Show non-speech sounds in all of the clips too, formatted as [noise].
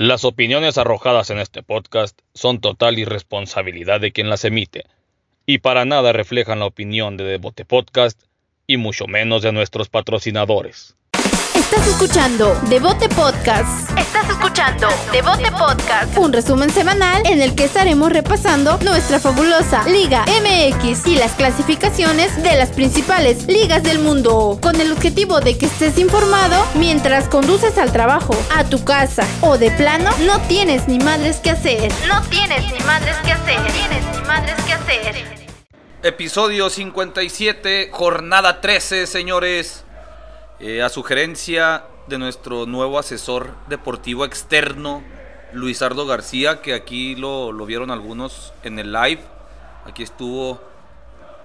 Las opiniones arrojadas en este podcast son total irresponsabilidad de quien las emite y para nada reflejan la opinión de Devote Podcast y mucho menos de nuestros patrocinadores. Estás escuchando Devote Podcast. Estás escuchando Devote Podcast. Un resumen semanal en el que estaremos repasando nuestra fabulosa Liga MX y las clasificaciones de las principales ligas del mundo. Con el objetivo de que estés informado mientras conduces al trabajo, a tu casa o de plano no tienes ni madres que hacer. No tienes ni madres que hacer. tienes ni madres que hacer. Episodio 57, jornada 13, señores. Eh, a sugerencia de nuestro nuevo asesor deportivo externo, Luisardo García, que aquí lo, lo vieron algunos en el live. Aquí estuvo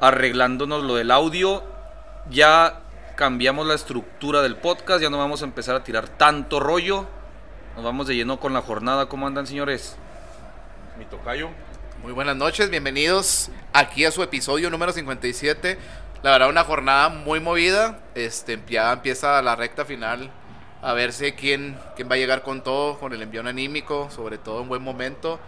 arreglándonos lo del audio. Ya cambiamos la estructura del podcast, ya no vamos a empezar a tirar tanto rollo. Nos vamos de lleno con la jornada. ¿Cómo andan, señores? Mi tocayo. Muy buenas noches, bienvenidos aquí a su episodio número 57. La verdad, una jornada muy movida. Este, ya empieza la recta final. A verse quién, quién va a llegar con todo, con el envión anímico, sobre todo en buen momento.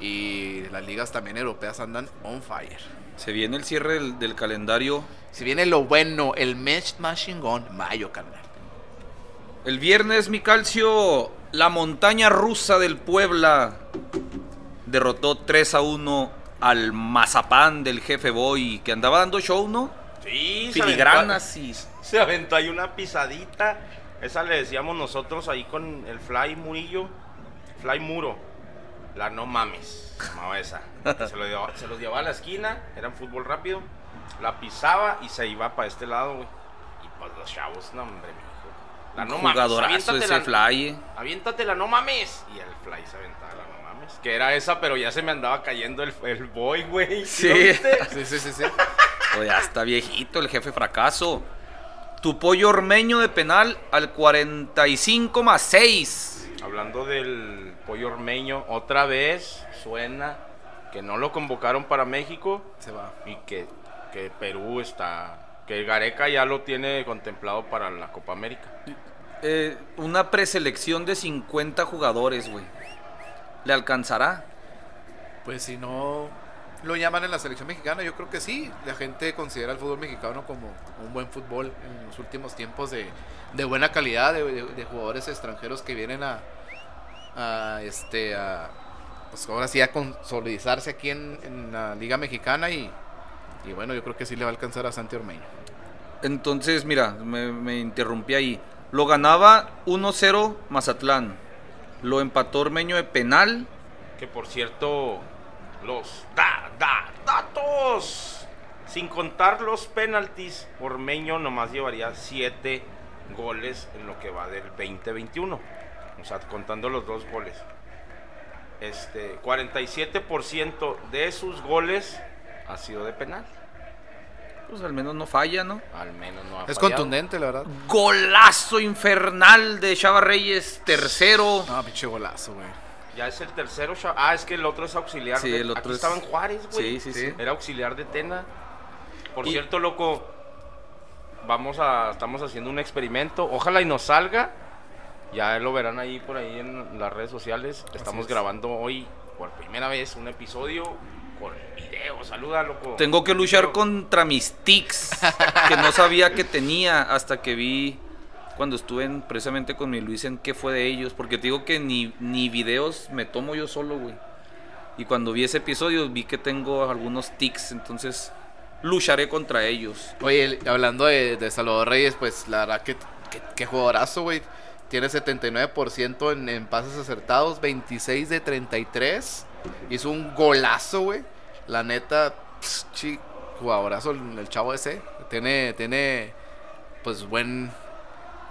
Y las ligas también europeas andan on fire. Se viene el cierre del, del calendario. Si viene lo bueno, el Match Machine Gun, mayo, carnal. El viernes, mi calcio, la montaña rusa del Puebla derrotó 3 a 1 al Mazapán del jefe Boy, que andaba dando show, ¿no? Sí, Filigranas se y... aventó, [laughs] se aventó ahí una pisadita. Esa le decíamos nosotros ahí con el Fly Murillo. Fly Muro. La no mames. se llamaba esa. Se, lo llevaba- se los llevaba a la esquina. Era en fútbol rápido. La pisaba y se iba para este lado, güey. Y pues los chavos, no, hombre, mijo. La no mames. Aviéntate ese la- fly. eh. Aviéntate no mames. Y el Fly se aventaba la no mames. Que era esa, pero ya se me andaba cayendo el, el boy, güey. Sí, sí, [laughs] sí, sí. Oh, ya está viejito el jefe fracaso. Tu pollo ormeño de penal al 45 más 6. Hablando del pollo ormeño, otra vez suena que no lo convocaron para México Se va. y que, que Perú está, que Gareca ya lo tiene contemplado para la Copa América. Eh, una preselección de 50 jugadores, güey. ¿Le alcanzará? Pues si no lo llaman en la selección mexicana, yo creo que sí. La gente considera el fútbol mexicano como un buen fútbol en los últimos tiempos de, de buena calidad, de, de- de jugadores extranjeros que vienen a, a este a pues ahora sí a consolidarse aquí en, en la Liga Mexicana y, y bueno, yo creo que sí le va a alcanzar a Santi Ormeño. Entonces, mira, me, me interrumpí ahí. Lo ganaba 1-0 Mazatlán. Lo empató Ormeño de penal. Que por cierto, los da, da, datos. Sin contar los penaltis, Ormeño nomás llevaría 7 goles en lo que va del 2021. O sea, contando los dos goles. Este, 47% de sus goles ha sido de penal. Pues al menos no falla, ¿no? Al menos no ha Es fallado. contundente, la verdad. Golazo infernal de Chava Reyes, tercero. No, pinche golazo, güey. Ya es el tercero. Ah, es que el otro es auxiliar. Sí, de- el otro Aquí es- estaba en Juárez, güey. Sí, sí, sí. Era auxiliar de Tena. Por Y- cierto, loco, vamos a, estamos haciendo un experimento. Ojalá y nos salga. Ya lo verán ahí por ahí en las redes sociales. Estamos es. grabando hoy por primera vez un episodio con video. Saluda, loco. Tengo que luchar contra mis tics que no sabía que tenía hasta que vi cuando estuve en- precisamente con mi Luis en qué fue de ellos. Porque te digo que ni, videos me tomo yo solo, güey. Y cuando vi ese episodio vi que tengo algunos tics, entonces lucharé contra ellos. Oye, hablando de, Salvador Reyes, pues la verdad que, que, que jugadorazo, güey. Tiene 79% en, en pases acertados, 26 de 33. Hizo un golazo, güey. La neta, pss, chi, jugadorazo el, el chavo ese. Tiene, tiene, pues buen,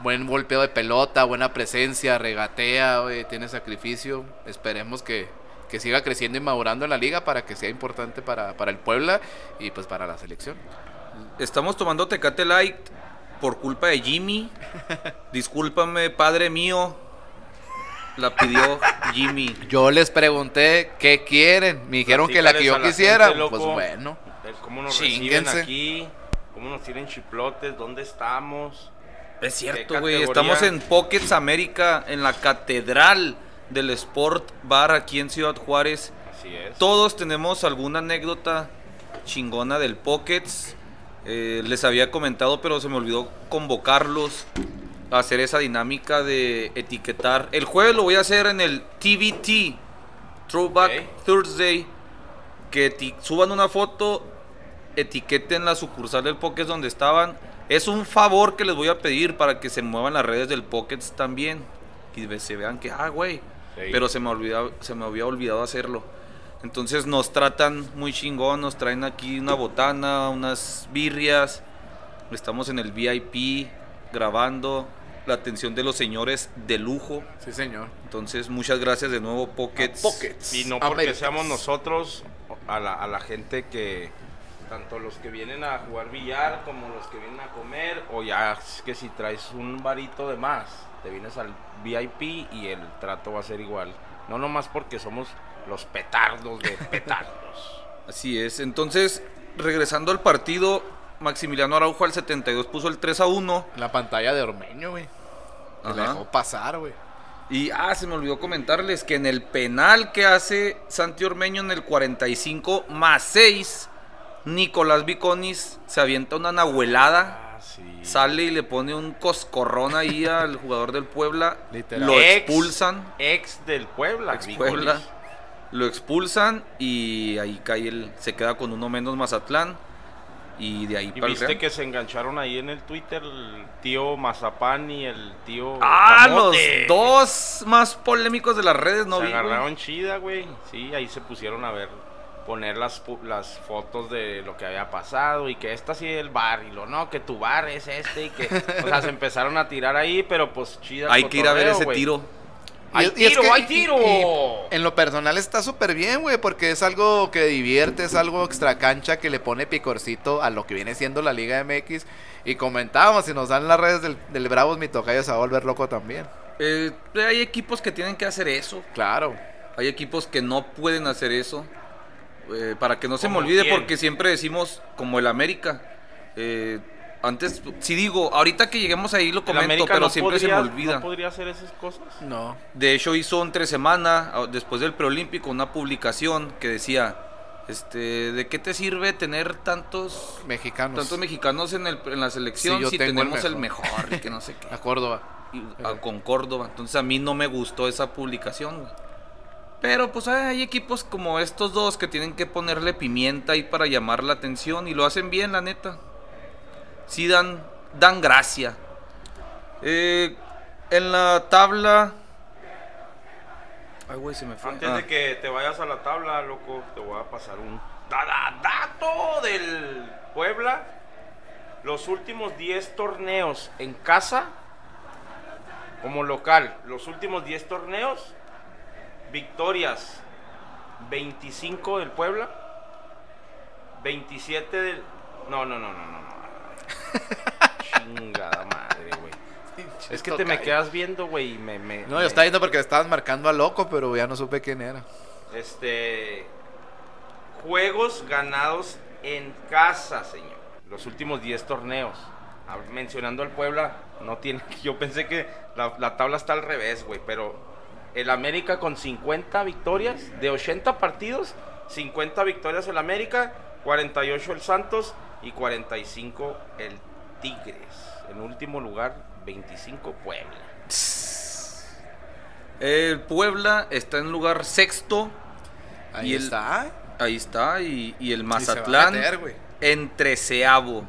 buen golpeo de pelota, buena presencia, regatea, tiene sacrificio. Esperemos que, que siga creciendo y madurando en la liga para que sea importante para, para el Puebla y pues para la selección. Estamos tomando Tecate Light por culpa de Jimmy. Discúlpame, padre mío. La pidió Jimmy. Yo les pregunté qué quieren. Me dijeron que la que yo quisiera. gente, Pues bueno. ¿Cómo nos Chínguense. reciben aquí? ¿Cómo nos tienen chiplotes? ¿Dónde estamos? Es cierto, ¿Qué güey. Estamos en Pockets América, en la catedral del Sport Bar aquí en Ciudad Juárez. Así es. Todos tenemos alguna anécdota chingona del Pockets. Eh, les había comentado, pero se me olvidó convocarlos a hacer esa dinámica de etiquetar. El jueves lo voy a hacer en el TBT, Throwback. Thursday. Que suban una foto, etiqueten la sucursal del Pockets donde estaban. Es un favor que les voy a pedir para que se muevan las redes del Pockets también. Y se vean que, ah, güey. Sí. Pero se me, olvidaba, se me había olvidado hacerlo. Entonces nos tratan muy chingón, nos traen aquí una botana, unas birrias. Estamos en el VIP grabando la atención de los señores de lujo. Sí, señor. Entonces muchas gracias de nuevo Pockets. Pockets. Y no porque seamos nosotros, a la, a la gente que, tanto los que vienen a jugar billar como los que vienen a comer, o ya es que si traes un varito de más, te vienes al VIP y el trato va a ser igual. No nomás porque somos los petardos de [laughs] petardos. Así es. Entonces, regresando al partido, Maximiliano Araujo al 72 puso el 3 a 1. La pantalla de Ormeño, güey. Ajá. dejó pasar, güey. Y ah, se me olvidó comentarles que en el penal que hace Santi Ormeño en el 45 más 6, Nicolás Viconis se avienta una nahuelada, Ah, sí. sale y le pone un coscorrón ahí [laughs] al jugador del Puebla, Literal. lo Ex- expulsan, Ex del Puebla. ex Viconis. Puebla, lo expulsan y ahí cae el, se queda con uno menos Mazatlán y de ahí Y para viste que se engancharon ahí en el Twitter el tío Mazapán y el tío. Ah, los dos más polémicos de las redes, no se vi, agarraron chida, güey. Sí, ahí se pusieron a ver, poner las, pu- las fotos de lo que había pasado y que esta sí es el bar y lo no, que tu bar es este y que, o sea, se [laughs] empezaron a tirar ahí, pero pues chida. Hay que ir a ver ese tiro. ¡Hay Y- y es tiro, que- hay y- tiro! y en lo personal está súper bien, güey, porque es algo que divierte, es algo extra cancha que le pone picorcito a lo que viene siendo la Liga MX. Y comentábamos, si nos dan las redes del, del Bravos, mi tocayo se va a volver loco también. Eh, hay equipos que tienen que hacer eso. Claro. Hay equipos que no pueden hacer eso. Eh, para que no se me ¿Cómo olvide, quién? porque siempre decimos como el América. Eh, antes, si digo, ahorita que lleguemos ahí lo comento, pero no siempre se me olvida. ¿No podría hacer esas cosas? No. De hecho, hizo entre semana, ah, después del preolímpico, una publicación que decía: este, ¿De qué te sirve tener tantos, Mexicanos. tantos mexicanos en, el, en la selección yo si el tenemos el mejor. mejor y que no sé qué? [laughs] A Córdoba. y- a- con Córdoba. Entonces a mí no me gustó esa publicación, güey. Pero pues hay equipos como estos dos que tienen que ponerle pimienta ahí para llamar la atención y lo hacen bien, la neta. Sí dan, dan gracia. Eh, en la tabla... Ay, güey, se me fue. Antes Ah. de que te vayas a la tabla, loco, te voy a pasar un da- da- dato del Puebla. Los últimos 10 torneos en casa, como local, los últimos 10 torneos, victorias 25 del Puebla, 27 del... No, no, no, no, no. no. Chingada madre, güey. Es que te me quedas viendo, güey, y me, me... No, me- yo estaba viendo porque estabas marcando a loco, pero ya no supe quién era. Este. Juegos ganados en casa, señor. Los últimos 10 torneos. Ah, Mencionando al Puebla, no tiene. [laughs] Yo pensé que la, la tabla está al revés, güey. Pero el América con 50 victorias de 80 partidos, 50 victorias el América, 48 el Santos y 45 el Tigres. En último lugar, 25 Puebla. El Puebla está en lugar sexto. Ahí Y el- está. Ahí está. Y, y el Y Mazatlán meter, güey. en treceavo.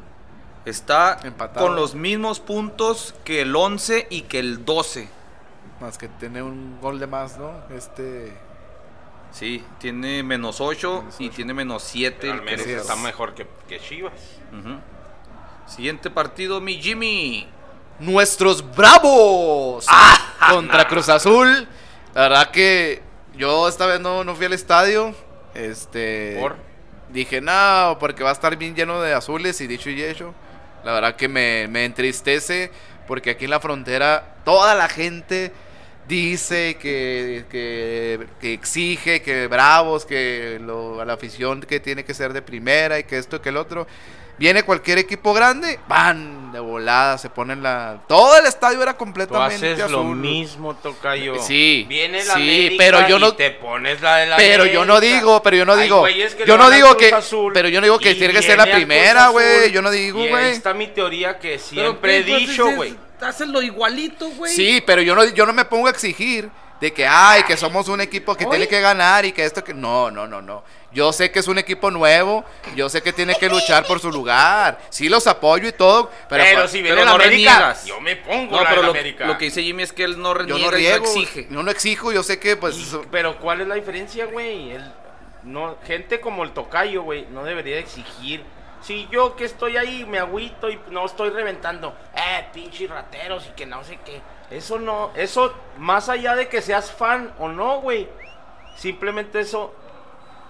Está Empatado. con los mismos puntos que el 11 y que el 12. Más que tiene un gol de más, ¿no? Este. Sí, tiene menos 8 Menos y tiene menos 7 Pero el al menos Querétaro. está mejor que, que Chivas. Siguiente partido, mi Jimmy. Nuestros Bravos Ah, [laughs] contra Cruz Azul. La verdad que yo esta vez no, no fui al estadio. Este. ¿Por? Dije, no, porque va a estar bien lleno de azules y dicho y hecho. La verdad que me, me entristece porque aquí en la frontera toda la gente dice, que, que, que exige, que bravos, que lo- a la afición que tiene que ser de primera y que esto, que el otro. Viene cualquier equipo grande, van de volada, se ponen la... Todo el estadio era Tú completamente haces lo azul. mismo, Tocayo. Sí, Viene la sí, América pero yo y no- te pones la de la Pero yo no digo, pero yo no digo, yo no digo que, Azul pero yo no digo que y tiene que ser la primera, güey, yo no digo, y güey. ahí está mi teoría que Pero siempre he dicho, es- güey. Hácelo igualito, güey. Sí, pero yo no, yo no me pongo a exigir de que, ay, que somos un equipo que Oye. tiene que ganar y que esto que... No, no, no, no. Yo sé que es un equipo nuevo, yo sé que tiene que luchar por su lugar. Sí los apoyo y todo, pero... Pero, si viene pero la no América, reniegas. yo me pongo No, la pero lo, América. lo que dice Jimmy es que él no yo reniega no y no riego, exige. yo no exijo, yo sé que pues... Y- eso- pero ¿cuál es la diferencia, güey? No, gente como el tocayo, güey, no debería exigir. Si yo que estoy ahí me agüito y no estoy reventando, eh, pinches rateros y que no sé qué. Eso no, eso, más allá de que seas fan o no, güey, simplemente eso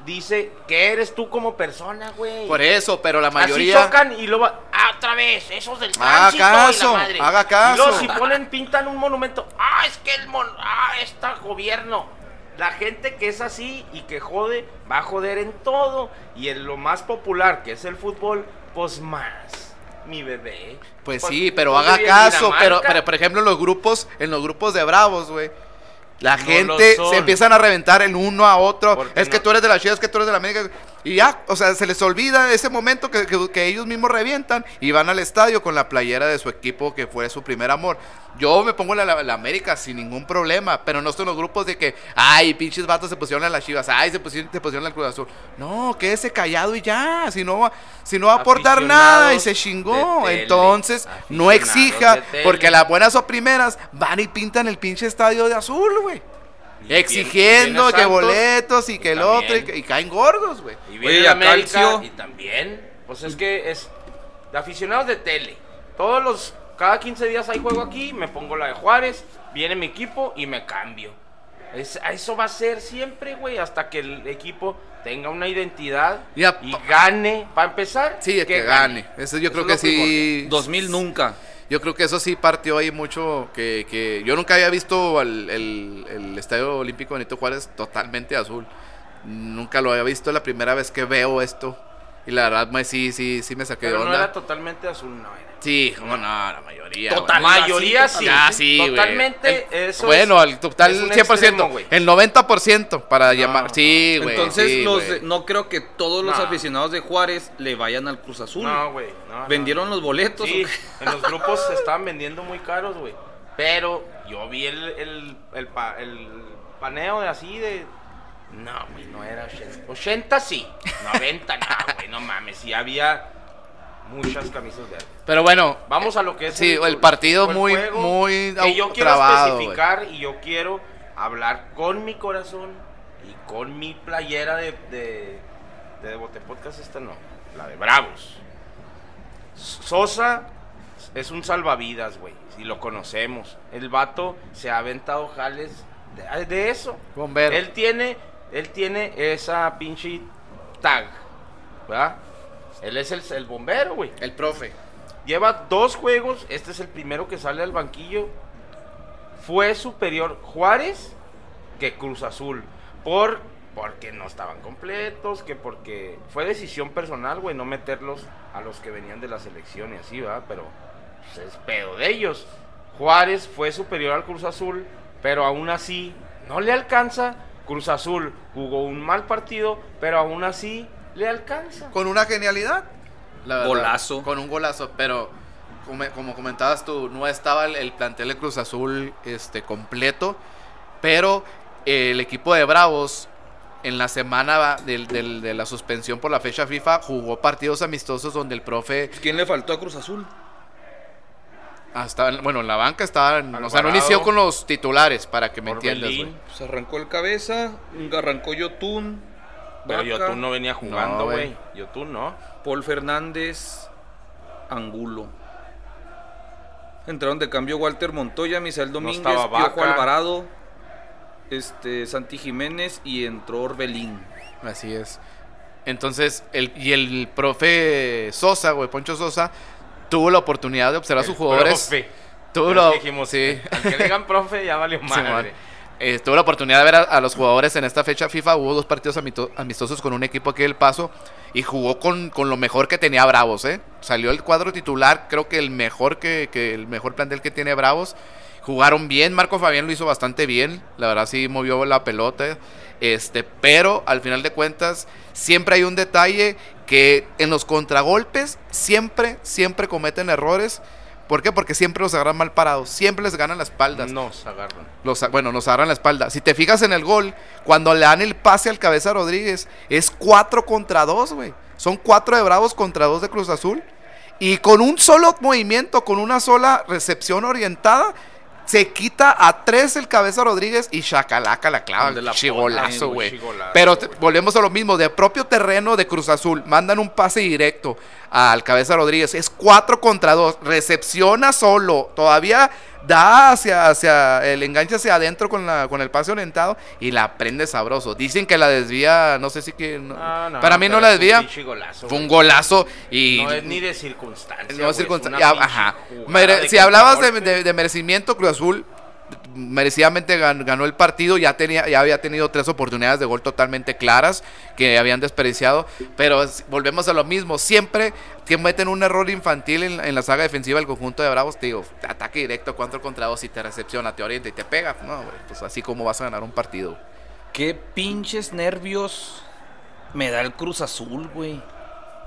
dice que eres tú como persona, güey. Por eso, pero la mayoría... Así chocan y luego, ah, otra vez, esos del Haga tránsito y la caso, madre. haga Y luego caso. si ponen, pintan un monumento, ah, es que el mon, ah, está gobierno. La gente que es así y que jode, va a joder en todo. Y en lo más popular, que es el fútbol, pues más. Mi bebé. Pues sí, pero pues haga caso. Pero, pero, por ejemplo, en los grupos, en los grupos de bravos, güey. La No gente se empiezan a reventar el uno a otro. Es que tú eres de la Chivas, es que tú eres de la América. Y ya, o sea, se les olvida ese momento que, que- que ellos mismos revientan y van al estadio con la playera de su equipo que fue su primer amor. Yo me pongo la, la, la América sin ningún problema, pero no son los grupos de que, ay, pinches vatos se pusieron a las Chivas, ay, se pusieron, se pusieron al Cruz Azul. No, quédese callado y ya, si no, va- si no va a aportar nada y se chingó. tele, Entonces, no exija, porque las buenas o primeras van y pintan el pinche estadio de azul, güey. Exigiendo que boletos y que el también. otro, y, que- y caen gordos, güey. Y viene América Calcio. y también, pues es que es de aficionados de tele. Todos los, cada 15 días hay juego aquí, me pongo la de Juárez, viene mi equipo y me cambio. Es, a eso va a ser siempre, güey, hasta que el equipo tenga una identidad Y gane. Para empezar, Sí, que, gane. Eso yo Eso creo es que sí. primordial. 2000 nunca. Yo creo que eso sí partió ahí mucho. Que, que yo nunca había visto al- el, el Estadio Olímpico Benito Juárez totalmente azul. Nunca lo había visto, es la primera vez que veo esto. Y la verdad, me- sí, sí, sí me saqué Pero de no onda. era totalmente azul, no era. Sí, como no, la mayoría. Total. güey. Mayoría sí. Ah, sí, güey. Totalmente. El- eso bueno, al total es un 100%. extremo, güey. el 90% para No, llamar. Sí, güey. Entonces, sí, los güey. no creo que todos los No. aficionados de Juárez le vayan al Cruz Azul. No, güey. no, no. ¿Vendieron los boletos? Sí, en los grupos se estaban vendiendo muy caros, güey. Pero yo vi el, el, el, pa- el paneo de así de... No, güey, no era 80. 80 sí, 90 no, güey, no mames. Sí había muchas camisas verdes. Pero bueno, Vamos a lo que es Sí, el partido muy- muy que yo quiero trabado, especificar y yo quiero hablar con mi corazón y con mi playera de de, de Podcast esta no, la de Bravos. Sosa es un salvavidas, güey, si lo conocemos. El vato se ha aventado jales de, de eso. Bombero. Él tiene él tiene esa pinche tag, ¿verdad? Él es el, el bombero, güey. el profe. Lleva dos juegos. Este es el primero que sale al banquillo. Fue superior Juárez que Cruz Azul. Por, porque no estaban completos. Que porque fue decisión personal, güey, no meterlos a los que venían de la selección y así, ¿verdad? Pero pues, es pedo de ellos. Juárez fue superior al Cruz Azul. Pero aún así no le alcanza. Cruz Azul jugó un mal partido. Pero aún así le alcanza. Con una genialidad. la verdad, Golazo. Con un golazo, pero como, como comentabas tú, no estaba el, el plantel de Cruz Azul este, completo, pero eh, el equipo de Bravos en la semana del- del- de la suspensión por la fecha FIFA jugó partidos amistosos donde el profe ¿Quién le faltó a Cruz Azul? Ah, estaba en- bueno, en la banca estaba, en- o sea, no Alvarado. inició con los titulares, para que me entiendas, Orbelín. güey. Pues arrancó el cabeza, arrancó Yotun, Pero Vaca, Yotun no venía jugando, No, güey. güey. Yotun no. Paul Fernández, Angulo. Entraron de cambio Walter Montoya, Misael Domínguez, estaba Piojo. Alvarado, este, Santi Jiménez y entró Orbelín. Así es. Entonces, el, y el profe Sosa, güey, Poncho Sosa, tuvo la oportunidad de observar a sus jugadores. profe. La- dijimos, sí. al que le digan profe, ya valió [laughs] madre. Eh, tuve la oportunidad de ver a, a los jugadores en esta fecha FIFA. Hubo dos partidos amistosos con un equipo aquí del Paso. Y jugó con, con lo mejor que tenía Bravos, ¿eh? Salió el cuadro titular, creo que el mejor que, que el mejor plantel que tiene Bravos. Jugaron bien, Marco Fabián lo hizo bastante bien. La verdad sí movió la pelota. Este, pero al final de cuentas, siempre hay un detalle que en los contragolpes siempre, siempre cometen errores. ¿Por qué? Porque siempre los agarran mal parados. Siempre les ganan las espaldas. Nos agarran. Los, bueno, nos agarran la espalda. Si te fijas en el gol, cuando le dan el pase al cabeza Rodríguez, es 4 contra 2, güey. Son 4 de Bravos contra 2 de Cruz Azul. Y con un solo movimiento, con una sola recepción orientada, se quita a 3 el cabeza Rodríguez y Chacalaca la clava. De la Chigolazo, güey. Pero te- volvemos a lo mismo, de propio terreno de Cruz Azul, mandan un pase directo al cabeza Rodríguez, es 4 contra 2, recepciona solo, todavía da hacia, hacia el enganche hacia adentro con, la, con el pase orientado y la prende sabroso. Dicen que la desvía, no sé si que... no- Ah, no, para mí no la un desvía, golazo, fue un golazo y... No es ni de circunstancia. no es circunstancia- ajá. Mere- si hablabas de, de- de merecimiento, Cruz Azul merecidamente gan- ganó el partido, ya tenía ya había tenido tres oportunidades de gol totalmente claras que habían desperdiciado, pero volvemos a lo mismo, siempre que meten un error infantil en, en la saga defensiva del conjunto de Bravos, te digo, ataque directo, cuatro contra dos y te recepciona, te orienta y te pega, no, pues así como vas a ganar un partido. Qué pinches nervios me da el Cruz Azul, güey.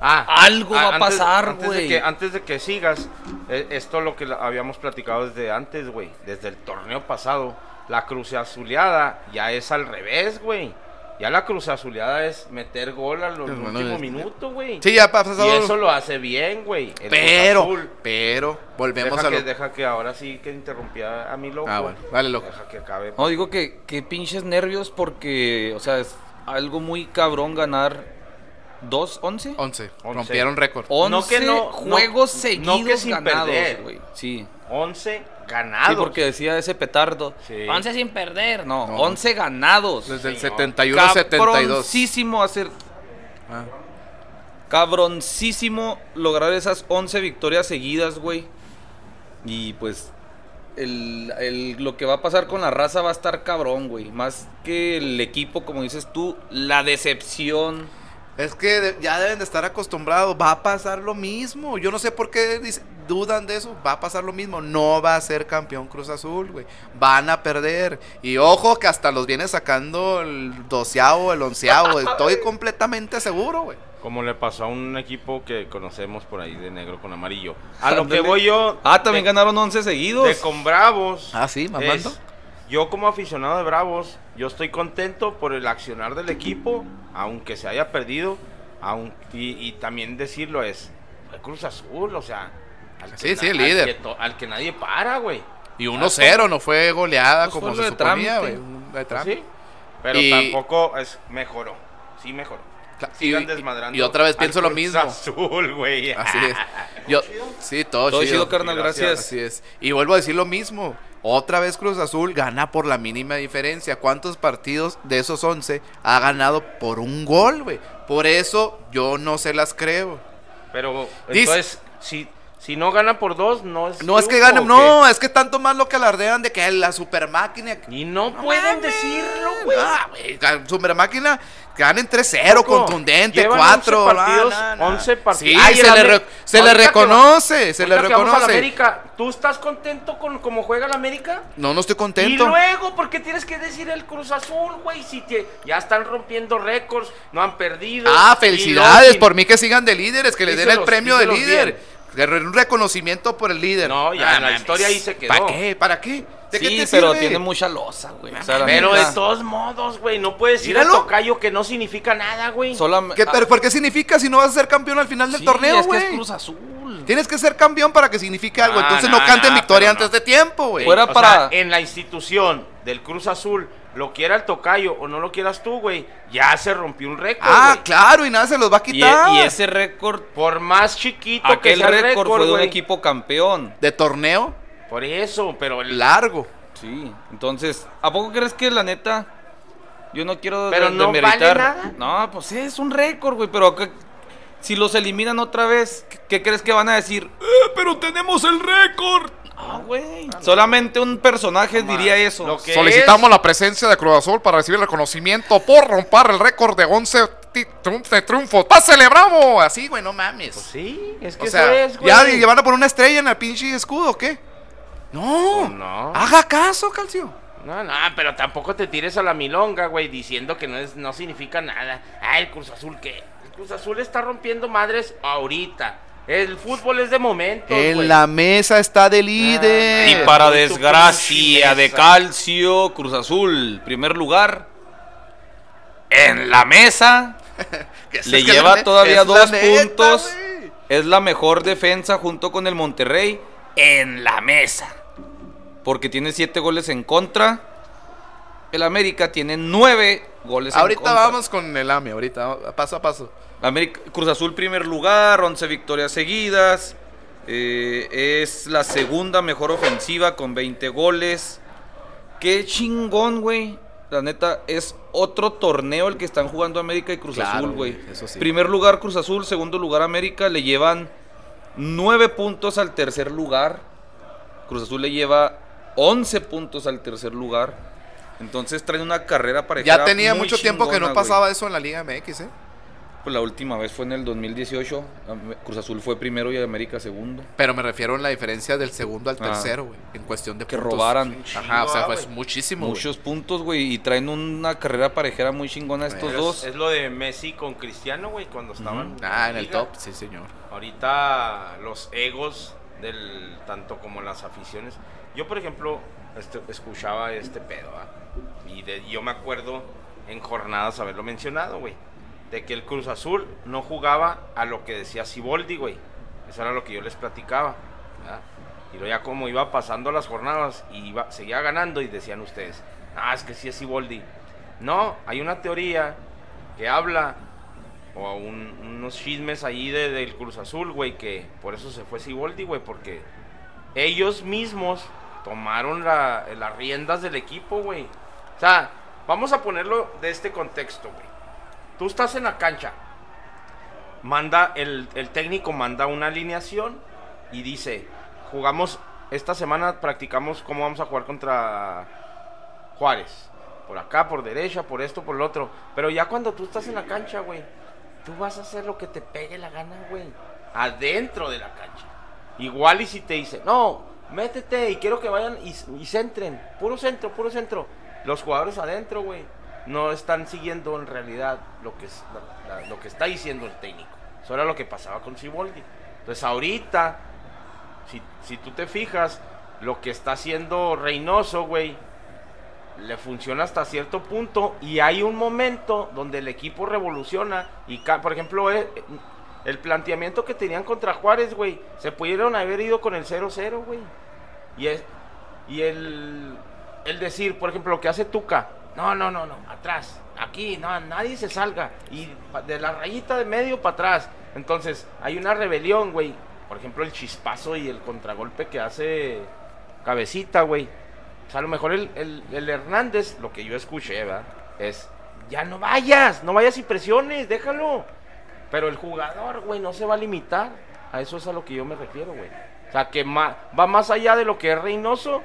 Ah, Algo va a antes- pasar, antes de güey. que- Antes de que sigas, eh, esto es lo que habíamos platicado desde antes, güey. Desde el torneo pasado. La cruz azuleada ya es al revés, güey. Ya la cruz azuleada es meter gol al Bueno, último es- minuto, güey. Sí, ya ha pasado, Y eso lo hace bien, güey. pero, Azul. pero, volvemos Deja a que, lo... deja que ahora sí que interrumpía a mi loco. Ah, bueno, dale, loco. Deja que acabe. No, digo que, que pinches nervios porque, o sea, es algo muy cabrón ganar dos, once. 11, Once. rompieron récord. Once No que no- juegos no- seguidos no que sin ganados, perder. güey. Sí. 11 ganados. Sí, porque decía ese petardo. Sí. 11 sin perder. No, No. 11 ganados. Desde el Señor. 71 a 72. Cabroncísimo hacer. Ah. Cabroncísimo lograr esas 11 victorias seguidas, güey. Y pues. El, el- lo que va a pasar con la raza va a estar cabrón, güey. Más que el equipo, como dices tú, la decepción. Es que de- ya deben de estar acostumbrados. Va a pasar lo mismo. Yo no sé por qué dice- dudan de eso. Va a pasar lo mismo. No va a ser campeón Cruz Azul, güey. Van a perder. Y ojo que hasta los viene sacando el doceavo, el onceavo. [laughs] Estoy completamente seguro, güey. Como le pasó a un equipo que conocemos por ahí de negro con amarillo. A lo que voy yo. Ah, también de- ganaron 11 seguidos. De con Bravos. Ah, sí, mamando. es- yo como aficionado de Bravos, yo estoy contento por el accionar del equipo, aunque se haya perdido, aun- y, y también decirlo es, fue Cruz Azul, o sea, al que Sí, el al líder. que to- Al que, nadie para, güey. Y 1-0, no fue goleada Pues como fue se suponía, güey. Sí, pero Y- tampoco es mejoró, sí mejoró. Y- desmadrando y otra vez pienso lo Cruz mismo. Azul, güey. Así es. [laughs] Yo, sí, todo, Todo chido. chido, carnal, Gracias. gracias. Así es. Y vuelvo a decir lo mismo. Otra vez Cruz Azul gana por la mínima diferencia. ¿Cuántos partidos de esos 11 ha ganado por un gol, güey? Por eso yo no se las creo. Pero Dice- entonces, si, si no gana por dos, no es. No es que ganen, no, es que tanto más lo que alardean de que la super máquina. Y no, pueden decirlo, güey. Ah, super máquina ganen 3-0, Loco, contundente, llevan 4. 11 partidos, 11 partidos. Sí, Ay, se, le, re- se le reconoce, se le reconoce. América, ¿tú estás contento con cómo juega la América? No, no estoy Y contento. luego, ¿por qué tienes que decir el Cruz Azul, güey? Si te- ya están rompiendo récords, no han perdido. Ah, y felicidades por mí que sigan de líderes, que les den el premio de líder. bien. Un reconocimiento por el líder. No, ya, Ah, la mames. historia ahí se quedó. ¿Para qué? ¿Para qué? ¿De qué Sí, te pero sirve? tiene mucha losa, güey. O sea, la Pero neta, de todos modos, güey, no puedes ir al Míralo. tocayo que no significa nada, güey. solam- ¿Qué, ah, pero ¿por qué significa si no vas a ser campeón al final del sí, torneo, es que es güey? Cruz Azul. Tienes que ser campeón para que signifique algo. Ah, Entonces no, no, canten no, victoria no. antes de tiempo, güey. Fuera O para- sea, en la institución del Cruz Azul, lo quiera el tocayo o no lo quieras tú, güey, ya se rompió un récord. Ah, claro, y nada se los va a Y, quitar. y ese récord, Por más chiquito que aquel sea el récord fue de un equipo campeón. De torneo Por eso, pero el- largo. Sí, entonces, ¿a poco crees que la neta? Yo no quiero Pero de- no vale nada. No, pues es un récord, güey, pero ¿qué- si los eliminan otra vez, ¿qué, qué crees que van a decir? "Eh, pero tenemos el récord. Ah, güey. Solamente un personaje diría eso. Lo que Solicitamos es- la presencia de Cruz Azul para recibir el reconocimiento por romper el récord de 11 ti- triunf- de triunfos. ¡Pásale, bravo! Así, güey, no mames. Pues sí, es que o eso sea, es, güey. ya y van a poner una estrella en el pinche escudo, ¿o qué? No. Pues no. Haga caso, Calcio. No, no, pero tampoco te tires a la milonga, güey, diciendo que no es, no significa nada. Ah, el Cruz Azul, ¿qué? Cruz Azul está rompiendo madres ahorita. El fútbol es de momento. En la mesa está de líder. Y para desgracia de. Calcio, Cruz Azul, primer lugar. En la mesa [laughs] le lleva todavía dos neta, puntos. Es la mejor defensa junto con el Monterrey en la mesa. Porque tiene siete goles en contra. El América tiene nueve goles en Ahorita contra. vamos con el AME, ahorita, paso a paso. América, Cruz Azul primer lugar, 11 victorias seguidas. eh, es la segunda mejor ofensiva con 20 goles. Qué chingón, güey. La neta, es otro torneo el que están jugando América y Cruz Claro, Azul, güey. sí. Primer lugar Cruz Azul, segundo lugar América. Le llevan 9 puntos al tercer lugar. Cruz Azul le lleva 11 puntos al tercer lugar. Entonces traen una carrera parejera Ya tenía muy mucho tiempo que no pasaba eso en la Liga MX, ¿eh? Pues la última vez fue en el 2018. Am- Cruz Azul fue primero y América segundo. Pero me refiero a la diferencia del segundo al Ah. tercero, güey. En cuestión de Que puntos. robaran Ajá, o sea, pues muchísimo. muchos puntos, güey. Y traen una carrera parejera muy chingona estos Pero dos. Es, es lo de Messi con Cristiano, güey, cuando estaban. Ah, en el top, sí, señor. Ahorita los egos del tanto como las aficiones. Yo, por ejemplo, este, escuchaba este pedo, ¿ah? Y de, yo me acuerdo en jornadas haberlo mencionado, güey. De que el Cruz Azul no jugaba a lo que decía Siboldi, güey. Eso era lo que yo les platicaba. Y luego ya como iba pasando las jornadas y iba, seguía ganando y decían ustedes, ah, es que sí es Siboldi. No, hay una teoría que habla o un- unos chismes ahí de- del Cruz Azul, güey, que por eso se fue Siboldi, güey, porque ellos mismos tomaron la- las riendas del equipo, güey. O sea, vamos a ponerlo de este contexto, güey. Tú estás en la cancha, manda, el, el técnico manda una alineación y dice, jugamos, esta semana practicamos cómo vamos a jugar contra Juárez. Por acá, por derecha, por esto, por lo otro. Pero ya cuando tú estás en la cancha, güey, tú vas a hacer lo que te pegue la gana, güey. Adentro de la cancha. Igual y si te dice, no, métete y quiero que vayan y, y centren. Puro centro, puro centro. Los jugadores adentro, güey, no están siguiendo en realidad lo que, lo que está diciendo el técnico. Eso era lo que pasaba con Siboldi. Entonces ahorita, si, si tú te fijas, lo que está haciendo Reynoso, güey, le funciona hasta cierto punto y hay un momento donde el equipo revoluciona y por ejemplo eh, el planteamiento que tenían contra Juárez, güey, se pudieron haber ido con el 0-0, güey. Y el el decir, por ejemplo, lo que hace Tuca, no, no, no, no, atrás, aquí, no, nadie se salga y de la rayita de medio para atrás. Entonces, hay una rebelión, güey. Por ejemplo, el chispazo y el contragolpe que hace Cabecita, güey. O sea, a lo mejor el, el- Hernández, lo que yo escuché, ¿verdad? Es, ya no vayas, no vayas y presiones, déjalo. Pero el jugador, güey, no se va a limitar. A eso es a lo que yo me refiero, güey. O sea, que va más allá de lo que es Reynoso.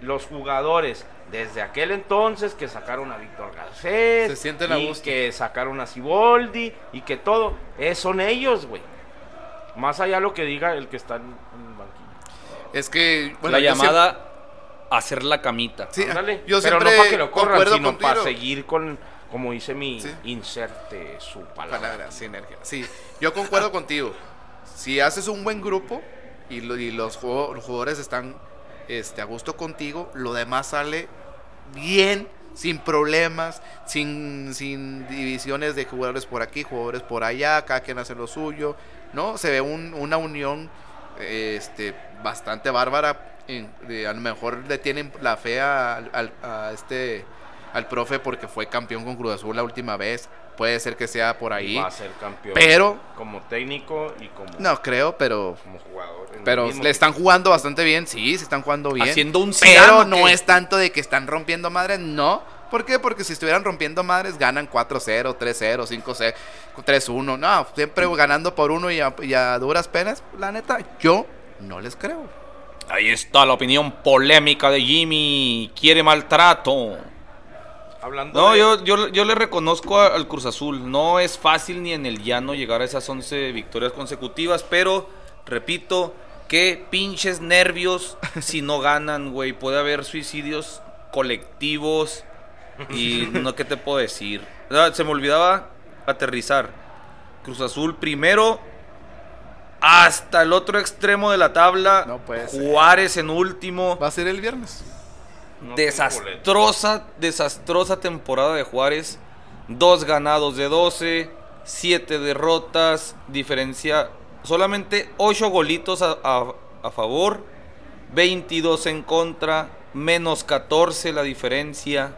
Los jugadores, desde aquel entonces que sacaron a Víctor Garcés, Se sienten a y gusto. que sacaron a Siboldi, y que todo, eh, son ellos, güey. Más allá de lo que diga el que está en, en el banquillo. Es que, bueno, la llamada hacer la camita. Sí, Ándale, yo pero no para que lo corran, sino para seguir con, como dice mi Sí. inserte su palabra. Palabra, sinergia. Sí, yo concuerdo contigo. Si haces un buen grupo y, lo- y los jugadores están este, a gusto contigo, lo demás sale bien, sin problemas, sin, sin divisiones de jugadores por aquí, jugadores por allá, cada quien hace lo suyo, ¿no? Se ve un- una unión este, bastante bárbara. a lo mejor le tienen la fe a, a este al profe porque fue campeón con Cruz Azul la última vez. Puede ser que sea por ahí. Va a ser campeón. Pero- Como técnico y como, No creo, pero como jugador. pero le están jugando bastante bien. Sí, se están jugando bien. Haciendo un pero Zidane, ¿o no es tanto de que están rompiendo madres, no. ¿Por qué? Porque si estuvieran rompiendo madres, ganan 4-0, 3-0, 5-0, 3-1. No, siempre ganando por uno y a, y a duras penas. La neta, yo no les creo. Ahí está la opinión polémica de Jimmy. Quiere maltrato. Hablando No, de- yo, yo, yo le reconozco a- al Cruz Azul. No es fácil ni en el llano llegar a esas 11 victorias consecutivas, pero repito, qué pinches nervios [laughs] si no ganan, güey. Puede haber suicidios colectivos y [laughs] no, ¿qué te puedo decir? Se me olvidaba aterrizar. Cruz Azul primero hasta el otro extremo de la tabla. No puede ser. Juárez en último. Va a ser el viernes. No. Desastrosa, desastrosa temporada de Juárez. Dos ganados de 12, siete derrotas, diferencia solamente 8 golitos a, a- a favor, 22 en contra, menos 14 la diferencia.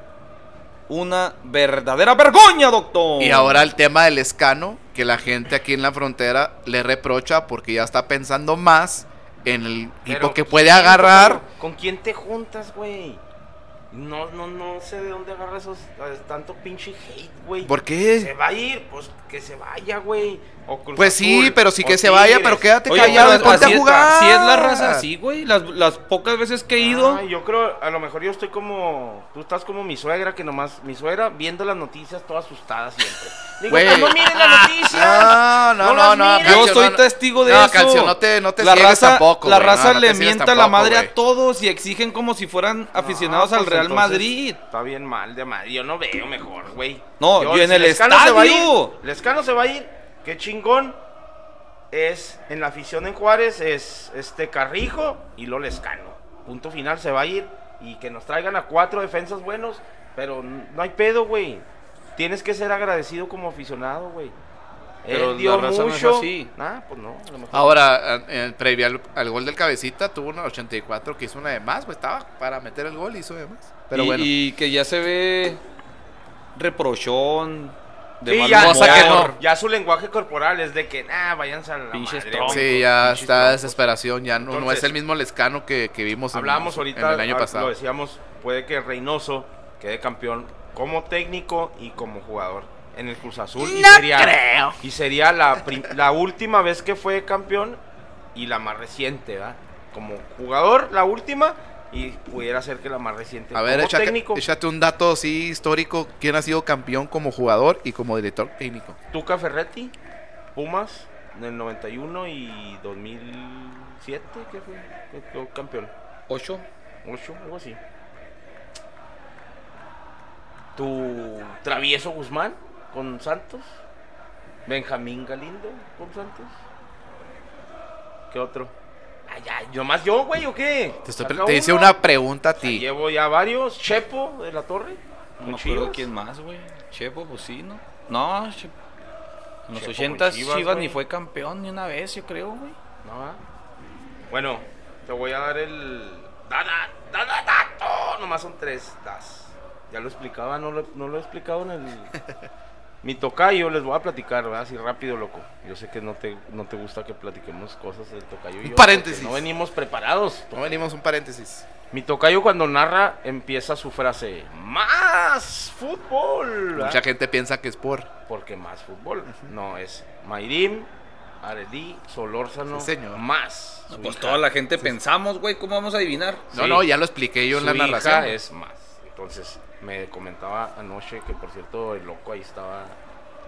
Una verdadera vergüenza, doctor. Y ahora el tema del escano, que la gente aquí en la frontera le reprocha porque ya está pensando más en el equipo que puede ¿quién, agarrar. ¿Con quién te juntas, güey? No, no, no sé de dónde agarra esos eh, tanto pinche hate, güey. ¿Por qué? Se va a ir, pues que se vaya, güey. O Cruz Pues sí, Azul, pero sí que se vaya, pero quédate Oye, callado pero ponte a es- jugar. así es la raza, así, güey. Las, las pocas veces que he ido. Ah, yo creo, a lo mejor yo estoy como. Tú estás como mi suegra, que nomás. Mi suegra viendo las noticias toda asustada siempre. Digo, Güey. "Pues no miren las noticias. No, no, no, no. miren". Yo soy no, testigo de no, eso. Canción, no te- no te la raza, tampoco, La güey, no, raza no le mienta la tampoco, madre güey. a todos y exigen como si fueran aficionados No, al pues Real Madrid. Está bien mal de Madrid. Yo no veo mejor, güey. No, yo en si el Lescano se va a ir, estadio. Lescano se va a ir. Qué chingón. Es en la afición en Juárez. Es este Carrijo y lo Lescano. Punto final se va a ir. Y que nos traigan a cuatro defensas buenos. Pero no hay pedo, güey. Tienes que ser agradecido como aficionado, güey. Pero Él dio la raza no es mucho. así. Ah, pues no. a lo mejor. Ahora, en- en- previo al, al gol del cabecita, tuvo una 84 que hizo una de más, pues estaba para meter el gol y hizo de más. Pero y, bueno, y que ya se ve reprochón de Sí, ya, cosa que no. ya su lenguaje corporal es de que, nah, váyanse a la Pinches madre, sí, ya está troncos. desesperación, ya no, no es Entonces, el mismo lescano que, que vimos en- Hablábamos en, ahorita, el año pasado. lo decíamos, puede que Reynoso quede campeón como técnico y como jugador en el Cruz Azul. y sería, Y sería la, prim- la última vez que fue campeón y la más reciente, ¿verdad? Como jugador, la última y pudiera ser que la más reciente. A ver, como échate, técnico, échate un dato así histórico, quién ha sido campeón como jugador y como director técnico. Tuca Ferretti, Pumas, en el 91 y 2007, ¿qué fue? ¿Qué quedó campeón? Ocho. 8, algo así. Tu Travieso Guzmán con Santos. Benjamín Galindo con Santos. ¿Qué otro? Ay, ay, ¿yo más yo, güey, o qué? Te, estoy te hice uno. una pregunta a ti. Llevo ya varios. Chepo de la Torre. No Chivas. quién más, güey. Chepo, pues sí, ¿no? No, Chepo. En los Chepo 80 con Chivas, Chivas, ni fue campeón ni una vez, yo creo, güey. No, ¿verdad? Bueno, te voy a dar el. Da, da, da, da, dato. Nomás son tres das. Ya lo explicaba, no lo, no lo he explicado en el. [laughs] Mi tocayo, les voy a platicar, ¿verdad? Así rápido, loco. Yo sé que no te, no te gusta que platiquemos cosas del tocayo. y yo, Paréntesis. No venimos preparados. No venimos un paréntesis. Mi tocayo, cuando narra, empieza su frase: ¡Más fútbol! ¿verdad? Mucha gente piensa que es por. Porque más fútbol. No, es Mayrim, Arelí, Solórzano. Sí, señor. Más. No, pues hija. toda la gente pensamos, güey, ¿cómo vamos a adivinar? No, Sí. no, ya lo expliqué yo en la hija narración. es más. Entonces, me comentaba anoche que, por cierto, el loco ahí estaba.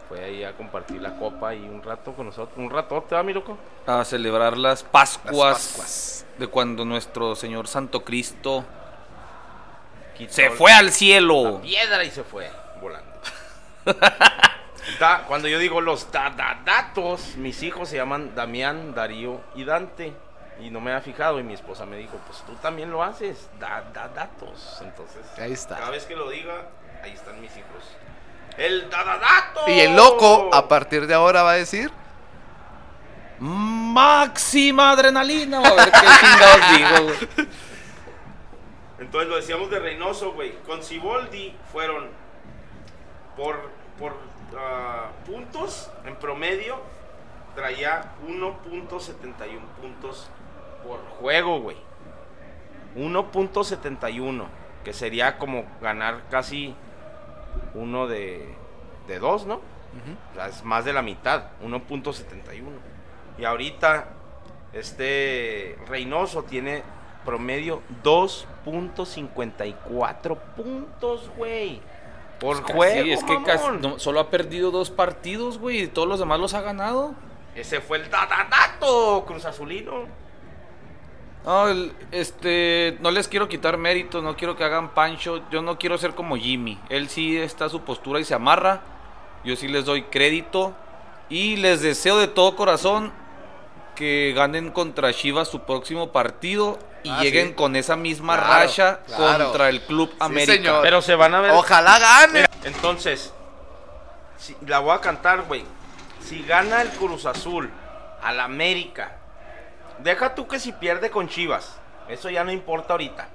Fue ahí a compartir la copa y un rato con nosotros. Un ratote, ¿va, mi loco? A celebrar las Pascuas, Las Pascuas. de cuando nuestro Señor Santo Cristo Quitó se fue al la cielo. piedra y se fue volando. [laughs] Da- cuando yo digo los da- da- datos, mis hijos se llaman Damián, Darío y Dante. Y no me había fijado y mi esposa me dijo, pues tú también lo haces, da, da datos. Entonces, Ahí está. cada vez que lo diga, ahí están mis hijos. El da, da dato. Y el loco, a partir de ahora, va a decir. Máxima adrenalina. [laughs] A ver qué chingados digo, güey. Entonces lo decíamos de Reynoso, güey. Con Ciboldi fueron por, por ah, puntos en promedio, traía 1.71 puntos por juego, güey. 1.71, que sería como ganar casi uno de, de dos, ¿no? O sea, es más de la mitad, 1.71. Y ahorita, este Reynoso tiene promedio 2.54 puntos, güey. Por juego, es que casi- no, solo ha perdido dos partidos, güey, y todos los demás los ha ganado. Ese fue el dato Cruz Azulino. No, el- este, no les quiero quitar mérito, no quiero que hagan pancho. Yo no quiero ser como Jimmy. Él sí está a su postura y se amarra. Yo sí les doy crédito. Y les deseo de todo corazón que ganen contra Chivas su próximo partido y Ah, lleguen sí. con esa misma Claro, racha claro. contra el Club América. señor. Pero se van a ver. Ojalá gane. Entonces, si- la voy a cantar, güey. Si gana el Cruz Azul al América, deja tú que si pierde con Chivas, eso ya no importa ahorita.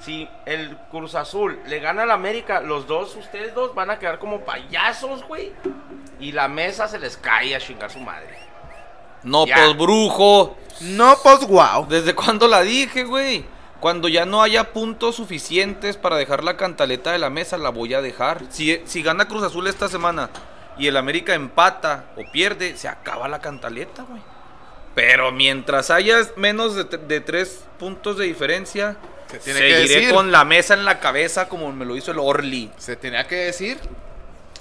Si el Cruz Azul le gana al América, los dos, ustedes dos van a quedar como payasos, güey. Y la mesa se les cae a chingar su madre. No, Ya. pues brujo. No, pues wow. ¿Desde cuándo la dije, güey? Cuando ya no haya puntos suficientes para dejar la cantaleta de la mesa, la voy a dejar. Si, si gana Cruz Azul esta semana y el América empata o pierde, se acaba la cantaleta, güey. Pero mientras haya menos de, tres puntos de diferencia, Se tiene que seguiré decir. con la mesa en la cabeza como me lo hizo el Orly. Se tenía que decir.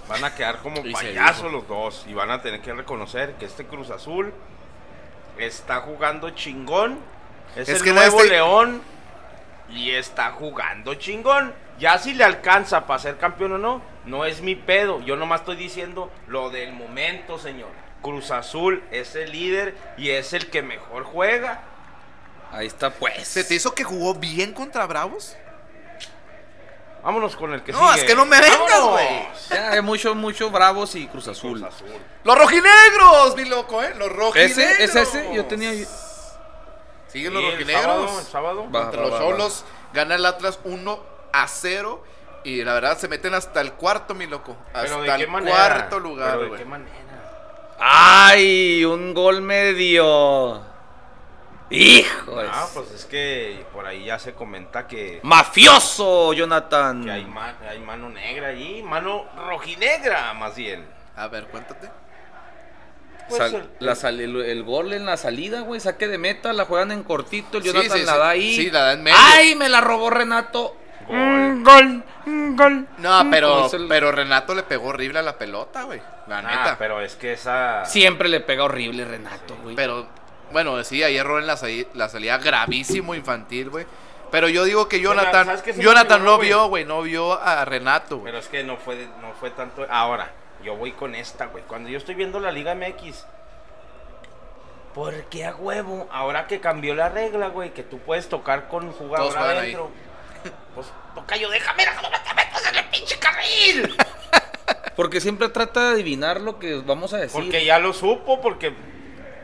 Van a quedar como Y se payasos dijo. los dos. Y van a tener que reconocer que este Cruz Azul está jugando chingón. Es, Es el que nuevo este- León. Y está jugando chingón. Ya si le alcanza para ser campeón o no, no es mi pedo. Yo nomás estoy diciendo lo del momento, señor. Cruz Azul es el líder y es el que mejor juega. Ahí está, pues. ¿Se te hizo que jugó bien contra Bravos? Vámonos con el que No, sigue. es que no me vengas, güey. Ya, hay mucho, mucho Bravos y Cruz Azul. Cruz Azul. Los rojinegros, mi loco, ¿eh? Los rojinegros. Ese, es ese, yo tenía... Siguen Sí, los el rojinegros. sábado, el sábado. Va. Contra los Cholos gana el Atlas 1 a 0. Y la verdad se meten hasta el cuarto, mi loco. Pero Hasta ¿de qué el manera? cuarto lugar, Pero ¿de qué manera? ¡Ay! Un gol medio. ¡Hijos! Ah, pues es que por ahí ya se comenta que, ¡Mafioso, Jonathan! que hay, ma- hay mano negra allí, mano rojinegra más bien. A ver, cuéntate. Pues Sal- el- la sal- el, el gol en la salida, güey, saque de meta, la juegan en cortito, el Sí, Jonathan sí, la sí. da ahí. Sí, la da en medio. ¡Ay, me la robó Renato! Gol. Mm, gol, mm, gol. No, pero, pero Renato le pegó horrible a la pelota, güey. La Ah, neta. Pero, pero es que esa... Siempre le pega horrible Renato, güey. bueno, sí, hay error en la, sali- la salida gravísimo infantil, güey. Pero yo digo que Pero, Jonathan, ¿sabes qué se me Jonathan figuró, no güey? vio, güey, no vio a Renato, güey. Pero es que no fue, no fue tanto... Ahora, yo voy con esta, güey. Cuando yo estoy viendo la Liga MX... ¿Por qué a huevo? Ahora que cambió la regla, güey, que tú puedes tocar con jugador Todos juegan ahí. adentro. Pues, toca yo, déjame, déjame, no te metas en el pinche carril. Porque siempre trata de adivinar lo que vamos a decir. Porque ya lo supo, porque...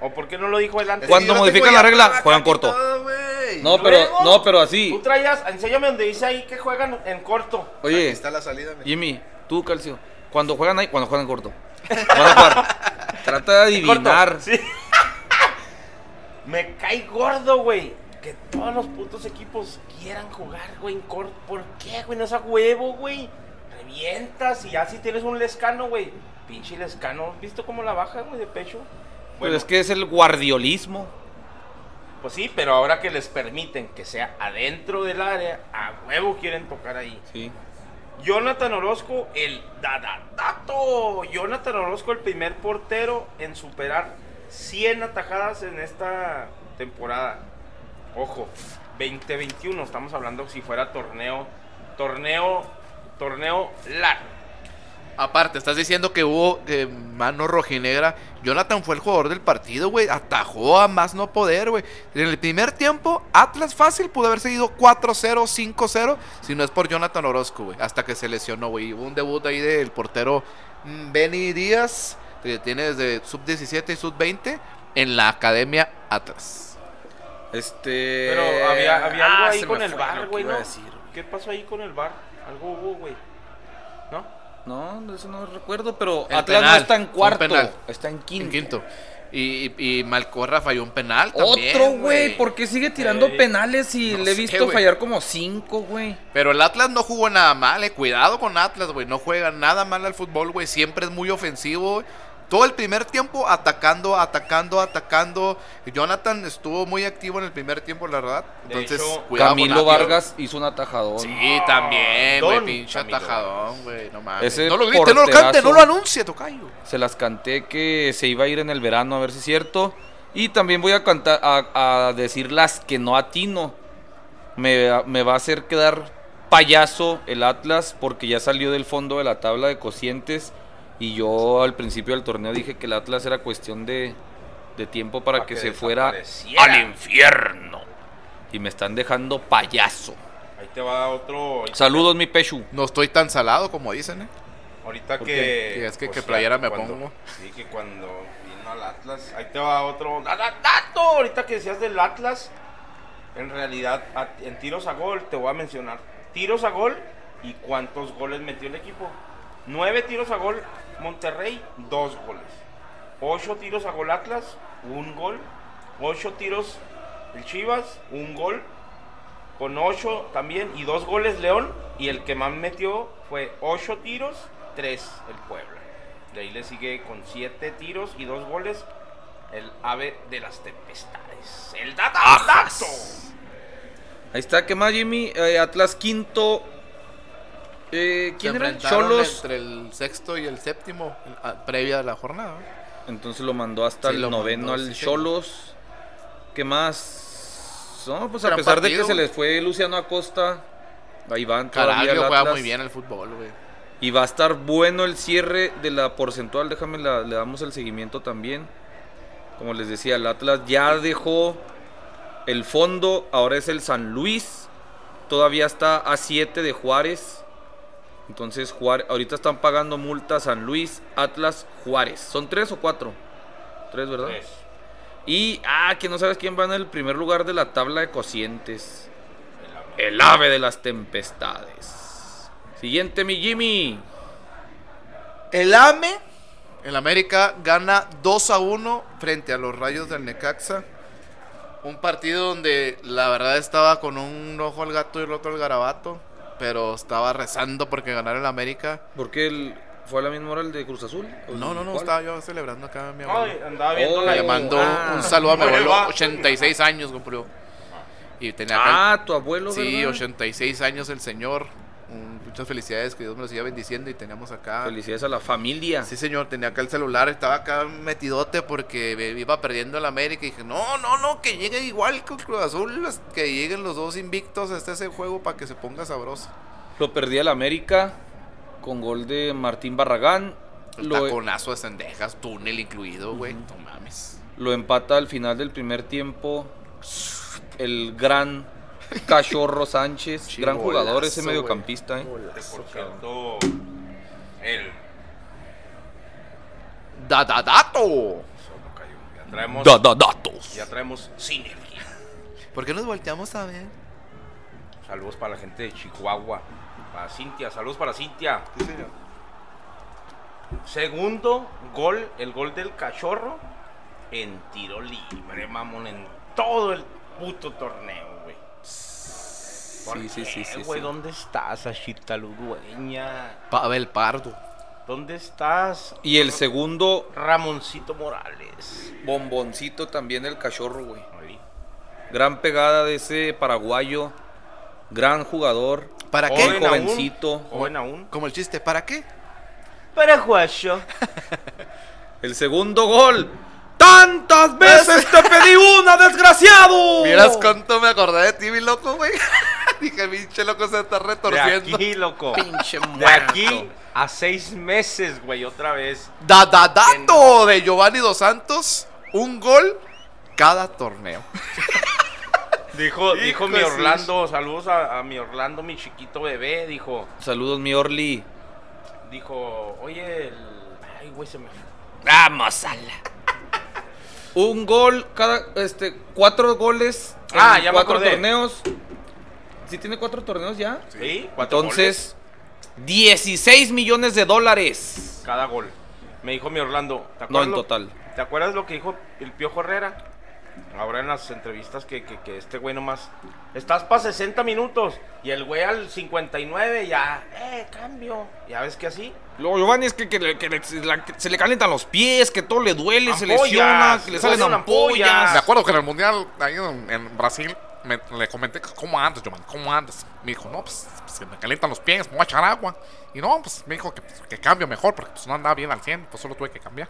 ¿O por qué no lo dijo él antes? Cuando modifican la regla, juegan aquí corto. todo. No, ¿Y pero, luego? no, pero así. Tú traías, enséñame donde dice ahí que juegan en corto. Aquí Oye, está la salida, mira. Jimmy, tú, Calcio. Cuando juegan ahí, cuando juegan corto. Van a jugar. [laughs] Trata de adivinar. Sí. [laughs] Me cae gordo, güey. Que todos los putos equipos quieran jugar, güey, en. ¿Por qué, güey? No es a huevo, güey. Revientas y ya si tienes un lescano, güey. Pinche lescano. ¿Has visto cómo la baja, güey, de pecho? Bueno, es que es el guardiolismo. pues sí, pero ahora que les permiten que sea adentro del área, a huevo quieren tocar ahí. Sí. Jonathan Orozco, el dadadato. Jonathan Orozco, el primer portero en superar 100 atajadas en esta temporada. Ojo, 2021, estamos hablando si fuera torneo, torneo, torneo largo. Aparte, estás diciendo que hubo mano rojinegra. Jonathan fue el jugador del partido, güey. Atajó a más no poder, güey. En el primer tiempo, Atlas fácil pudo haber seguido 4-0, 5-0. Si no es por Jonathan Orozco, güey. Hasta que se lesionó, güey. Hubo un debut ahí del portero mm, Benny Díaz, que tiene desde sub-17 y sub-20 en la academia Atlas. Este. Pero había, había algo Ah, ahí con el bar, güey, ¿no? decir. ¿Qué pasó ahí con el bar? Algo hubo, güey. ¿No? No, eso no recuerdo, pero El Atlas no está en cuarto, penal. está en quinto. En quinto. Y, y, y Malcorra falló un penal también. Otro, güey, ¿por qué sigue tirando Ey. penales y No le he visto fallar como cinco, güey? Pero el Atlas no jugó nada mal, eh. Cuidado con Atlas, güey. No juega nada mal al fútbol, güey. Siempre es muy ofensivo, güey. Todo el primer tiempo atacando, atacando, atacando. Jonathan estuvo muy activo en el primer tiempo, la verdad. Entonces, hecho, Camilo. Vargas hizo un atajadón. Sí, también, güey, pinche Camilo atajadón, güey, no mames. Ese no lo grite, no lo cante, no lo anuncie, tocayo. Se las canté que se iba a ir en el verano, a ver si es cierto. Y también voy a cantar, a, a decir las que no atino. Me, me va a hacer quedar payaso el Atlas porque ya salió del fondo de la tabla de cocientes. Y yo al principio del torneo dije que el Atlas era cuestión de, de tiempo para Pa' que, que se fuera al infierno. Y me están dejando payaso. Ahí te va otro. Saludos, mi Pechu. No estoy tan salado como dicen, ¿eh? Ahorita ¿Por que. es que- pues, que playera me cuando- pongo. Sí, que cuando vino al Atlas. Ahí te va otro. ¡Da- da- ¡Dato! Ahorita que decías del Atlas. En realidad, en tiros a gol, te voy a mencionar. Tiros a gol y cuántos goles metió el equipo. Nueve tiros a gol, Monterrey, dos goles. Ocho tiros a gol Atlas, un gol. Ocho tiros el Chivas, un gol. Con ocho también y dos goles León. Y el que más metió fue ocho tiros, tres el Puebla. De ahí le sigue con siete tiros y dos goles el ave de las tempestades. El data. Ahí está, ¿qué más, Jimmy? Eh, Atlas quinto. Eh, ¿Quién era? enfrentaron Cholos. entre el sexto y el séptimo, a- previa a la jornada. Entonces lo mandó hasta Sí, el noveno mandó, al sí. Cholos. ¿Qué más? No, pues a pesar de que se les fue Luciano Acosta, ahí van todavía Caraglio el juega Atlas. muy bien el fútbol, güey. Y va a estar bueno el cierre de la porcentual. Déjame, la- le damos el seguimiento también. Como les decía, el Atlas ya dejó el fondo. Ahora es el San Luis. Todavía está a 7 de Juárez. Entonces, Juárez, ahorita están pagando multa San Luis, Atlas, Juárez. ¿Son tres o cuatro? Tres, ¿verdad? Tres. Y, ah, que no sabes quién va en el primer lugar de la tabla de cocientes. El ave de las tempestades. Siguiente, mi Jimmy. El AME, el América, gana 2 a 1 frente a los Rayos del Necaxa. Un partido donde la verdad estaba con un ojo al gato y el otro al garabato. Pero estaba rezando porque ganara el América. ¿Por qué el- fue a la misma hora el de Cruz Azul? ¿O No, no, no, cuál? estaba yo celebrando acá a mi Ay, abuelo. andaba viendo Oh, la- Le mandó ah. un saludo a mi Oye, abuelo, va. 86 años cumplió. Y tenía acá- Ah, tu abuelo, Sí, ¿verdad? 86 años el señor. Un- muchas felicidades, que Dios me lo siga bendiciendo. Y teníamos acá. Felicidades a la familia. Sí, señor, tenía acá el celular, estaba acá metidote porque me- iba perdiendo el América y dije, no, no, no, que llegue igual con Cruz Azul, que lleguen los dos invictos hasta ese juego para que se ponga sabroso. Lo perdí el América con gol de Martín Barragán. El Lo, taconazo de Cendejas, túnel incluido, güey, no mames. lo empata al final del primer tiempo el gran Cachorro Sánchez. Gran jugador ese mediocampista, ¿eh? Que, por cierto, el Da, da, dato. Ya traemos, Da, da, datos. ya traemos sinergia. ¿Por qué nos volteamos a ver? Saludos para la gente de Chihuahua. Para Cintia, saludos para Cintia. Sí, señor. Segundo gol, el gol del cachorro en tiro libre, mamón, en todo el puto torneo, güey. ¿Por Sí, sí, qué, sí, sí, güey? sí. ¿Dónde estás, Ashita Ludueña? Pavel Pardo. ¿Dónde estás? Y el segundo Ramoncito Morales. bomboncito también el Cachorro, güey. Ahí. Gran pegada de ese paraguayo. Gran jugador. ¿Para qué? Joven aún, jovencito. Joven aún. Como el chiste, ¿para qué? Paraguayo. [laughs] El segundo gol. ¡Tantas veces te pedí una, desgraciado! Miras cuánto me acordé de ti, mi loco, güey. [laughs] Dije, pinche loco se está De retorciendo. aquí, loco. Pinche De muerto. aquí a seis meses, güey, otra vez. Da, da, dato de Giovanni Dos Santos. Un gol cada torneo. [laughs] Dijo, dijo mi de Orlando, saludos a, a mi Orlando, mi chiquito bebé, dijo, Saludos, mi Orly. dijo, oye, el... Ay, güey, se me. Vamos a la. Un gol cada. Este, cuatro goles. en Ah, ya me cuatro torneos. ¿Sí tiene cuatro torneos ya? Sí, cuatro Entonces, 16 millones de dólares. goles cada gol. Me dijo mi Orlando, ¿te No, acuerdas? en lo- total. ¿Te acuerdas lo que dijo el Piojo Herrera? Ahora en las entrevistas que, que, que este güey nomás, estás para 60 minutos y el güey al 59 ya, eh, cambio, ya ves que así. Lo Giovanni es que, que le- que le- se, la- se le calientan los pies, que todo le duele, se Ampollas, lesiona, que le le salen salen ampollas. ampollas. Me acuerdo que en el mundial, ahí en, en Brasil, me, le comenté, ¿cómo andas, Giovanni? ¿Cómo andas? Me dijo, no, pues, pues, se me calientan los pies, me voy a echar agua. Y no, pues me dijo que, pues, que cambio mejor, porque pues no andaba bien al 100, pues solo tuve que cambiar.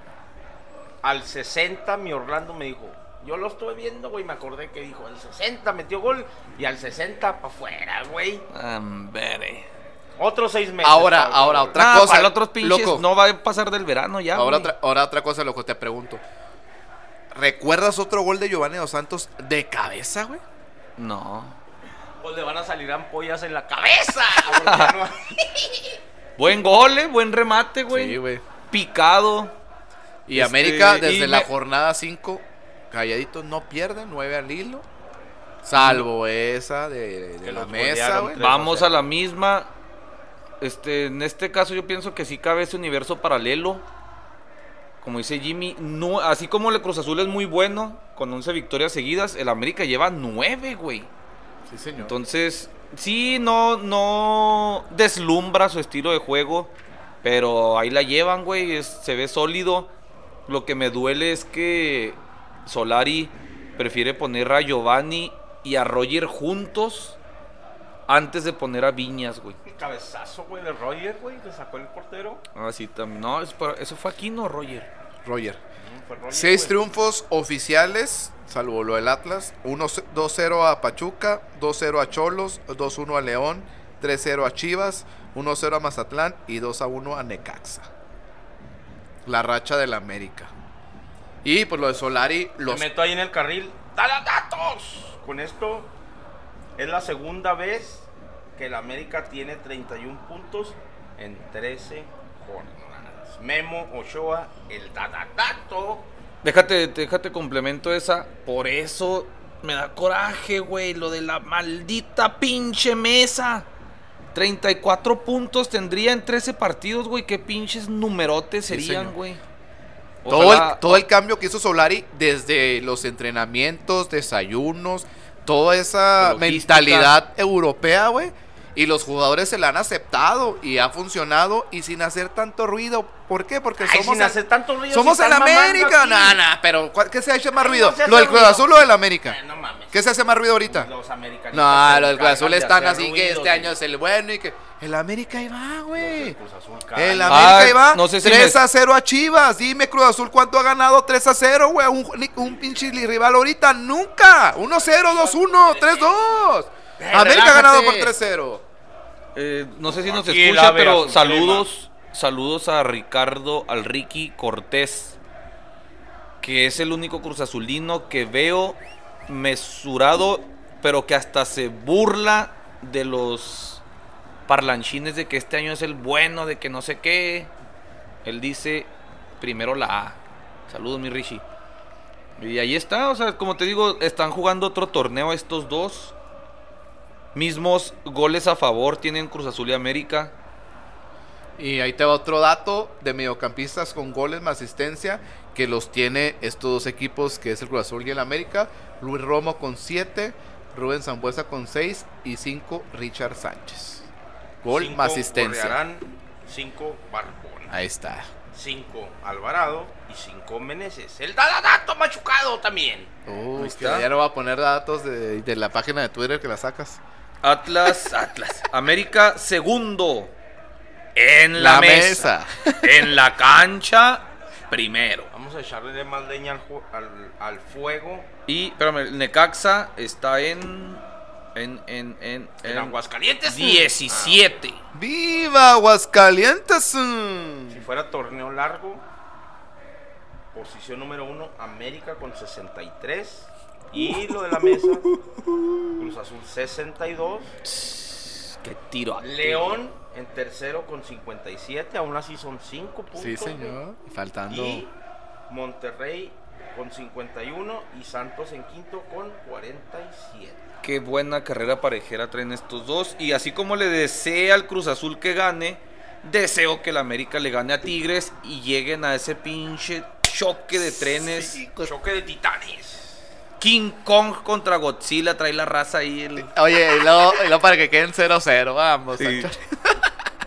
Al 60 mi Orlando me dijo, yo lo estuve viendo, güey, me acordé que dijo, al 60 metió gol y al 60 para afuera, güey. Hombre. Otros seis meses. Ahora, ahora, otra Nah, cosa. para los otros pinches loco. no va a pasar del verano ya, Ahora otra, ahora otra cosa, loco, te pregunto. ¿Recuerdas otro gol de Giovanni Dos Santos de cabeza, güey? No. Pues le van a salir ampollas en la cabeza. [laughs] no- Buen gol, eh, buen remate, güey. Sí, güey. Picado. Y Este, América, desde y la me- jornada 5, calladitos, no pierde, 9 al hilo. Salvo esa de, la mesa, güey. Vamos a la misma. Este, en este caso yo pienso que sí cabe ese universo paralelo. Como dice Jimmy, no, así como el Cruz Azul es muy bueno, con 11 victorias seguidas, el América lleva 9, güey. Sí, señor. Entonces, sí, no, no deslumbra su estilo de juego, pero ahí la llevan, güey, es- se ve sólido. Lo que me duele es que Solari prefiere poner a Giovanni y a Roger juntos antes de poner a Viñas, güey. El cabezazo, güey, de Roger, güey, que sacó el portero. Ah, sí, también. No, es para- eso fue aquí, no, Roger. Roger. Mm, Roger, Seis güey. triunfos oficiales, salvo lo del Atlas. 1 2-0 a Pachuca, 2-0 a Cholos, 2-1 a León, 3-0 a Chivas, 1-0 a Mazatlán y 2-1 a Necaxa. La racha del América. Y por lo de Solari, Me los meto ahí en el carril. ¡Dale datos! Con esto es la segunda vez que el América tiene 31 puntos en 13 jornadas. Memo Ochoa, el dato. Déjate, déjate complemento esa. Por eso me da coraje, güey. Lo de la maldita pinche mesa. 34 puntos tendría en 13 partidos, güey. Qué pinches numerotes serían, güey. Todo, el, todo el cambio que hizo Solari desde los entrenamientos, desayunos, toda esa mentalidad europea, güey. Y los jugadores se la han aceptado y ha funcionado y sin hacer tanto ruido. ¿Por qué? Porque Ay, somos sin el- hacer tanto ruido. Somos el América. No, no, pero ¿cuál- ¿qué se ha hecho más ruido? no ¿Lo del Cruz. Azul o del América? Eh, no mames. ¿Qué se hace más ruido ahorita? Los americanistas No, los del Cruz Azul están así que este año es el bueno y que el América ahí va, güey. Cruz Azul, El. América Ah, ahí va. no sé si 3 me- a 0 a Chivas. Dime, Cruz Azul, ¿cuánto ha ganado 3 a 0, güey? Un, un pinche rival ahorita. Nunca. 1 0, 2 1, 3 2. Eh, América ha ganado por 3 0. Eh, no sé si nos Aquí escucha, pero saludos, saludos a Ricardo, al Ricky Cortés, que es el único Cruz Azulino que veo mesurado, pero que hasta se burla de los parlanchines de que este año es el bueno, de que no sé qué. Él dice primero la A. Saludos, mi Richie. Y ahí está, o sea, como te digo, están jugando otro torneo estos dos. Mismos goles a favor tienen Cruz Azul y América. Y ahí te va otro dato de mediocampistas con goles más asistencia que los tiene estos dos equipos que es el Cruz Azul y el América. Luis Romo con 7, Rubén Zambuesa con 6 y 5 Richard Sánchez. Gol Cinco más asistencia. Cinco Barbón. Ahí está. 5 Alvarado y 5 Meneses. El dato machucado también. Uh, que ya no va a poner datos de, de la página de Twitter que la sacas. Atlas, Atlas. América segundo. En la, mesa. En la cancha, primero. Vamos a echarle más leña al, al- al fuego. Y, espérame, el Necaxa está en. En, en, en, En en Aguascalientes. 17. ¡Viva Aguascalientes! Ah, si fuera torneo largo, posición número uno, América con 63. Y lo de la mesa, [laughs] Cruz Azul 62. Qué tiro. a León en tercero con 57. Aún así son 5 puntos. Sí, señor. Faltando. Y Monterrey con 51 y Santos en quinto con 47. Qué buena carrera parejera traen estos dos. Y así como le desea al Cruz Azul que gane, deseo que el América le gane a Tigres y lleguen a ese pinche choque de trenes. Choque de titanes. King Kong contra Godzilla, trae la raza ahí. el- Oye, y luego, y luego para que queden 0-0, vamos. Sí.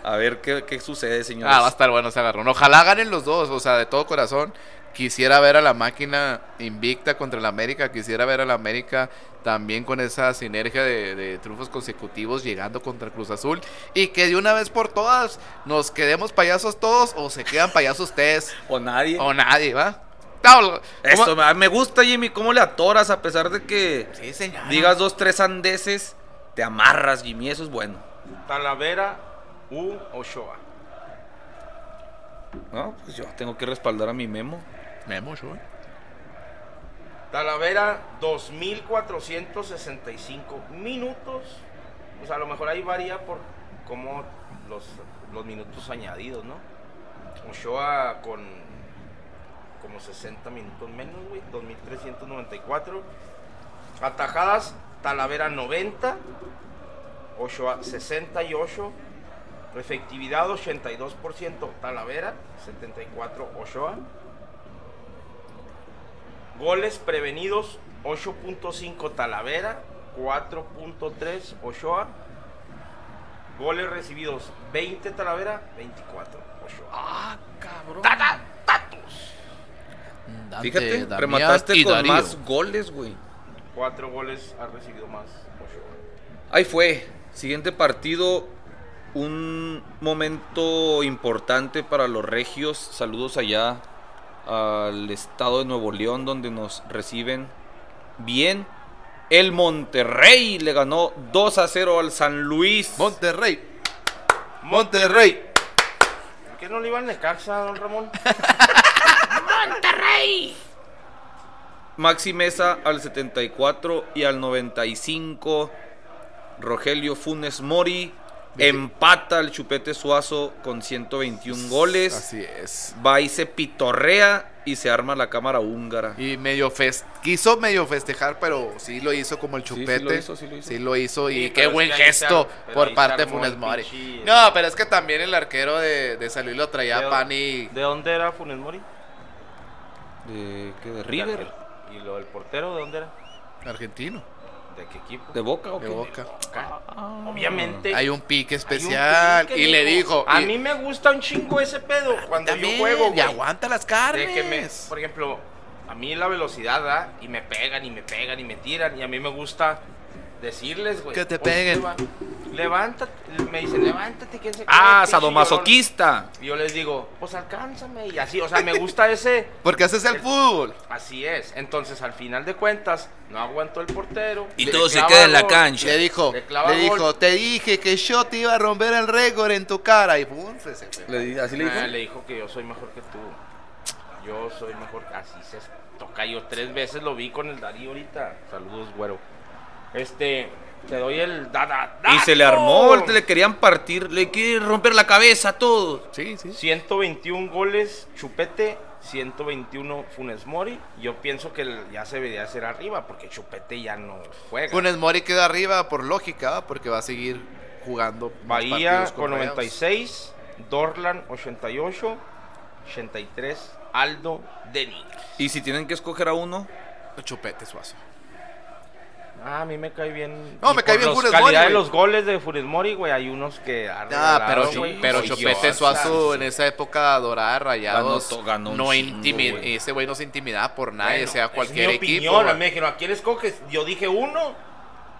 A ver qué, qué sucede, señores. Ah, va a estar bueno ese agarrón. Ojalá ganen los dos, o sea, de todo corazón. Quisiera ver a la máquina invicta contra el América. Quisiera ver a la América también con esa sinergia de, de triunfos consecutivos llegando contra Cruz Azul. Y que de una vez por todas nos quedemos payasos todos o se quedan payasos ustedes [laughs] O nadie. o nadie, ¿va? No, Eso, ¿cómo? me- me gusta, Jimmy, cómo le atoras a pesar de que Sí, digas dos, tres andeses, te amarras, Jimmy, eso es bueno. Talavera u Ochoa. No, pues yo tengo que respaldar a mi memo. Memo, ¿eh? Talavera 2465 minutos. Sea, a lo mejor ahí varía por cómo los, los minutos añadidos, ¿no? Ochoa con como 60 minutos menos, güey, 2394. Atajadas, Talavera 90, Ochoa 68. Efectividad 82%, Talavera 74, Ochoa. Goles prevenidos 8.5 Talavera, 4.3 Ochoa. Goles recibidos 20 Talavera, 24 Ochoa. Ah, cabrón. ¡Tata! ¡Tatos! Dante, Fíjate, Damián remataste con Darío. más goles, güey. Cuatro goles ha recibido más Ochoa. Ahí fue. Siguiente partido. Un momento importante para los regios. Saludos allá al estado de Nuevo León donde nos reciben bien. El Monterrey le ganó 2 a 0 al San Luis. Monterrey. Monterrey. ¿Por qué no le iba al Necaxa, don Ramón? Maxi Mesa al 74 y al 95 Rogelio Funes Mori empata al Chupete Suazo con 121 goles. Así es. Va y se pitorrea y se arma la cámara húngara. Y medio fest quiso medio festejar, pero sí lo hizo como el Sí, sí chupete. lo hizo, sí lo hizo. Sí lo hizo y qué buen gesto por parte de Funes el Mori. No, pero es que también el arquero de, de San Luis lo traía ¿De- pan y ¿De dónde era Funes Mori? ¿De, qué, de River? ¿Y lo del portero de dónde era? argentino, ¿De qué equipo? ¿De Boca o de qué? Boca. Obviamente. Hay un pique un especial pique, y le dijo, A y- mí me gusta un chingo ese pedo. Cuando también, yo juego, y güey. aguanta las De carnes. que me, por ejemplo, a mí la velocidad da y me pegan y me pegan y me tiran y a mí me gusta decirles, güey. Que te "Oye, peguen". Levántate, me dicen, levántate, ¿quién se Ah, pinche sadomasoquista. llorón". Y yo les digo, pues alcánzame y así, o sea, me gusta ese, [laughs] Porque haces el fútbol. así es. Entonces, al final de cuentas, no aguantó el portero. Y le todo se queda en la cancha. Le dijo, Le dijo, gol. te dije que yo te iba a romper el récord en tu cara. Y pum, se-. Le ¿Así le dijo? Ah, le dijo que yo soy mejor que tú. Yo soy mejor. Así se toca yo. Tres veces lo vi con el Darío ahorita. Saludos, güero. Este, te doy el dada. Y se le armó, le querían partir, le quiere romper la cabeza a todos. Sí, sí. 121 goles, Chupete. 121 Funes Mori. Yo pienso que ya se debería hacer arriba porque Chupete ya no juega. Funes Mori queda arriba por lógica, porque va a seguir jugando. Bahía con Rayados. 96, Dorlan 88, 83, Aldo Denis. Y si tienen que escoger a uno, Chupete Suazo. Ah, a mí me cae bien. No, y me cae bien los Funes calidad Mori, de los goles de Funes Mori, güey, hay unos que Ah, pero, o Suazo en esa época dorada, rayados. Ganó ganó no chingo, intimi- güey. ese güey no se intimidaba por nadie, Bueno, sea es cualquier mi equipo. opinión, me dijeron, ¿a quién escoges? Yo dije uno.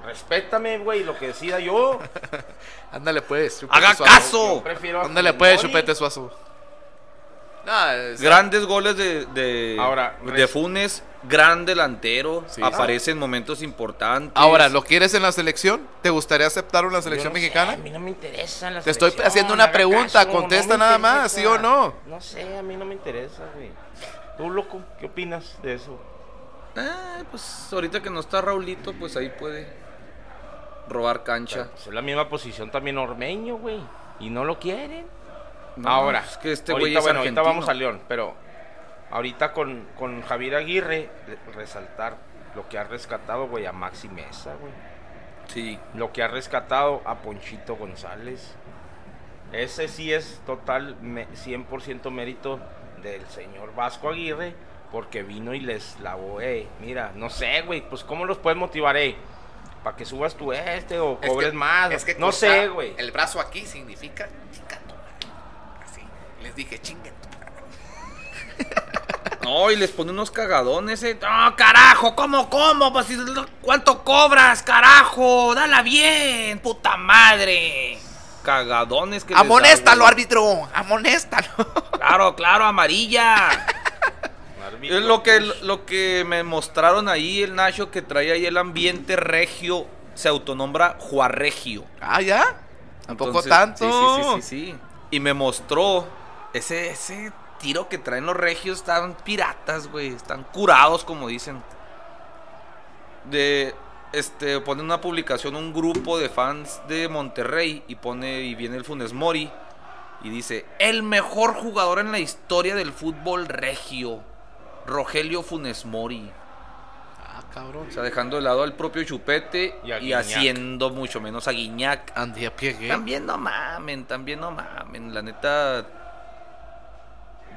Respétame, güey, lo que decida yo. [laughs] Ándale pues, Chupete ¡haga Suazo. caso! Yo prefiero a Ándale pues, Mori. Chupete Suazo. Es- Grandes goles de, de, Ahora, de Funes, gran delantero, Sí. aparece en momentos importantes. Ahora, ¿lo quieres en la selección? ¿Te gustaría aceptarlo en la Yo selección no sé, mexicana? a mí no me interesa la Te estoy haciendo una pregunta, caso, contesta nada más. ¿sí o no? No sé, a mí no me interesa, güey. Tú, loco, ¿qué opinas de eso? Ah, pues ahorita que no está Raulito, pues ahí puede robar cancha. Pues es la misma posición también Ormeño, güey. Y no lo quieren. No, ahora, es que este güey ahorita, es bueno, ahorita argentino. vamos a León, pero ahorita con, con Javier Aguirre, re- resaltar lo que ha rescatado, güey, a Maxi Mesa, güey. Sí. Lo que ha rescatado a Ponchito González. Ese sí es total, me- 100% mérito del señor Vasco Aguirre, Porque vino y les lavó, eh. Mira, no sé, güey, pues ¿cómo los puedes motivar, eh? Para que subas tu este o Es cobres que- más. es que no sé, güey. El brazo aquí significa chinga. Así. Les dije, madre. No, y les pone unos cagadones, eh. No, carajo, ¿cómo, cómo? Pues, ¿Cuánto cobras, carajo? Dala bien, puta madre. Cagadones que da, Amonéstalo, árbitro. Amonéstalo. Claro, claro, amarilla. Es lo que, pues, lo que me mostraron ahí, el Nacho, que trae ahí el ambiente regio, se autonombra Juarregio. ah, ¿ya? ¿Tampoco Entonces, tanto? Sí, sí, sí, sí, sí. Y me mostró ese, ese tiro que traen los regios, están piratas, güey, están curados, como dicen. De, este, pone una publicación un grupo de fans de Monterrey y pone, y viene el Funes Mori y dice, el mejor jugador en la historia del fútbol regio, Rogelio Funes Mori. Ah, cabrón. O sea, dejando de lado al propio Chupete Y haciendo mucho menos a Guiñac. Andy a pie gay. También no mamen, también no mamen. La neta.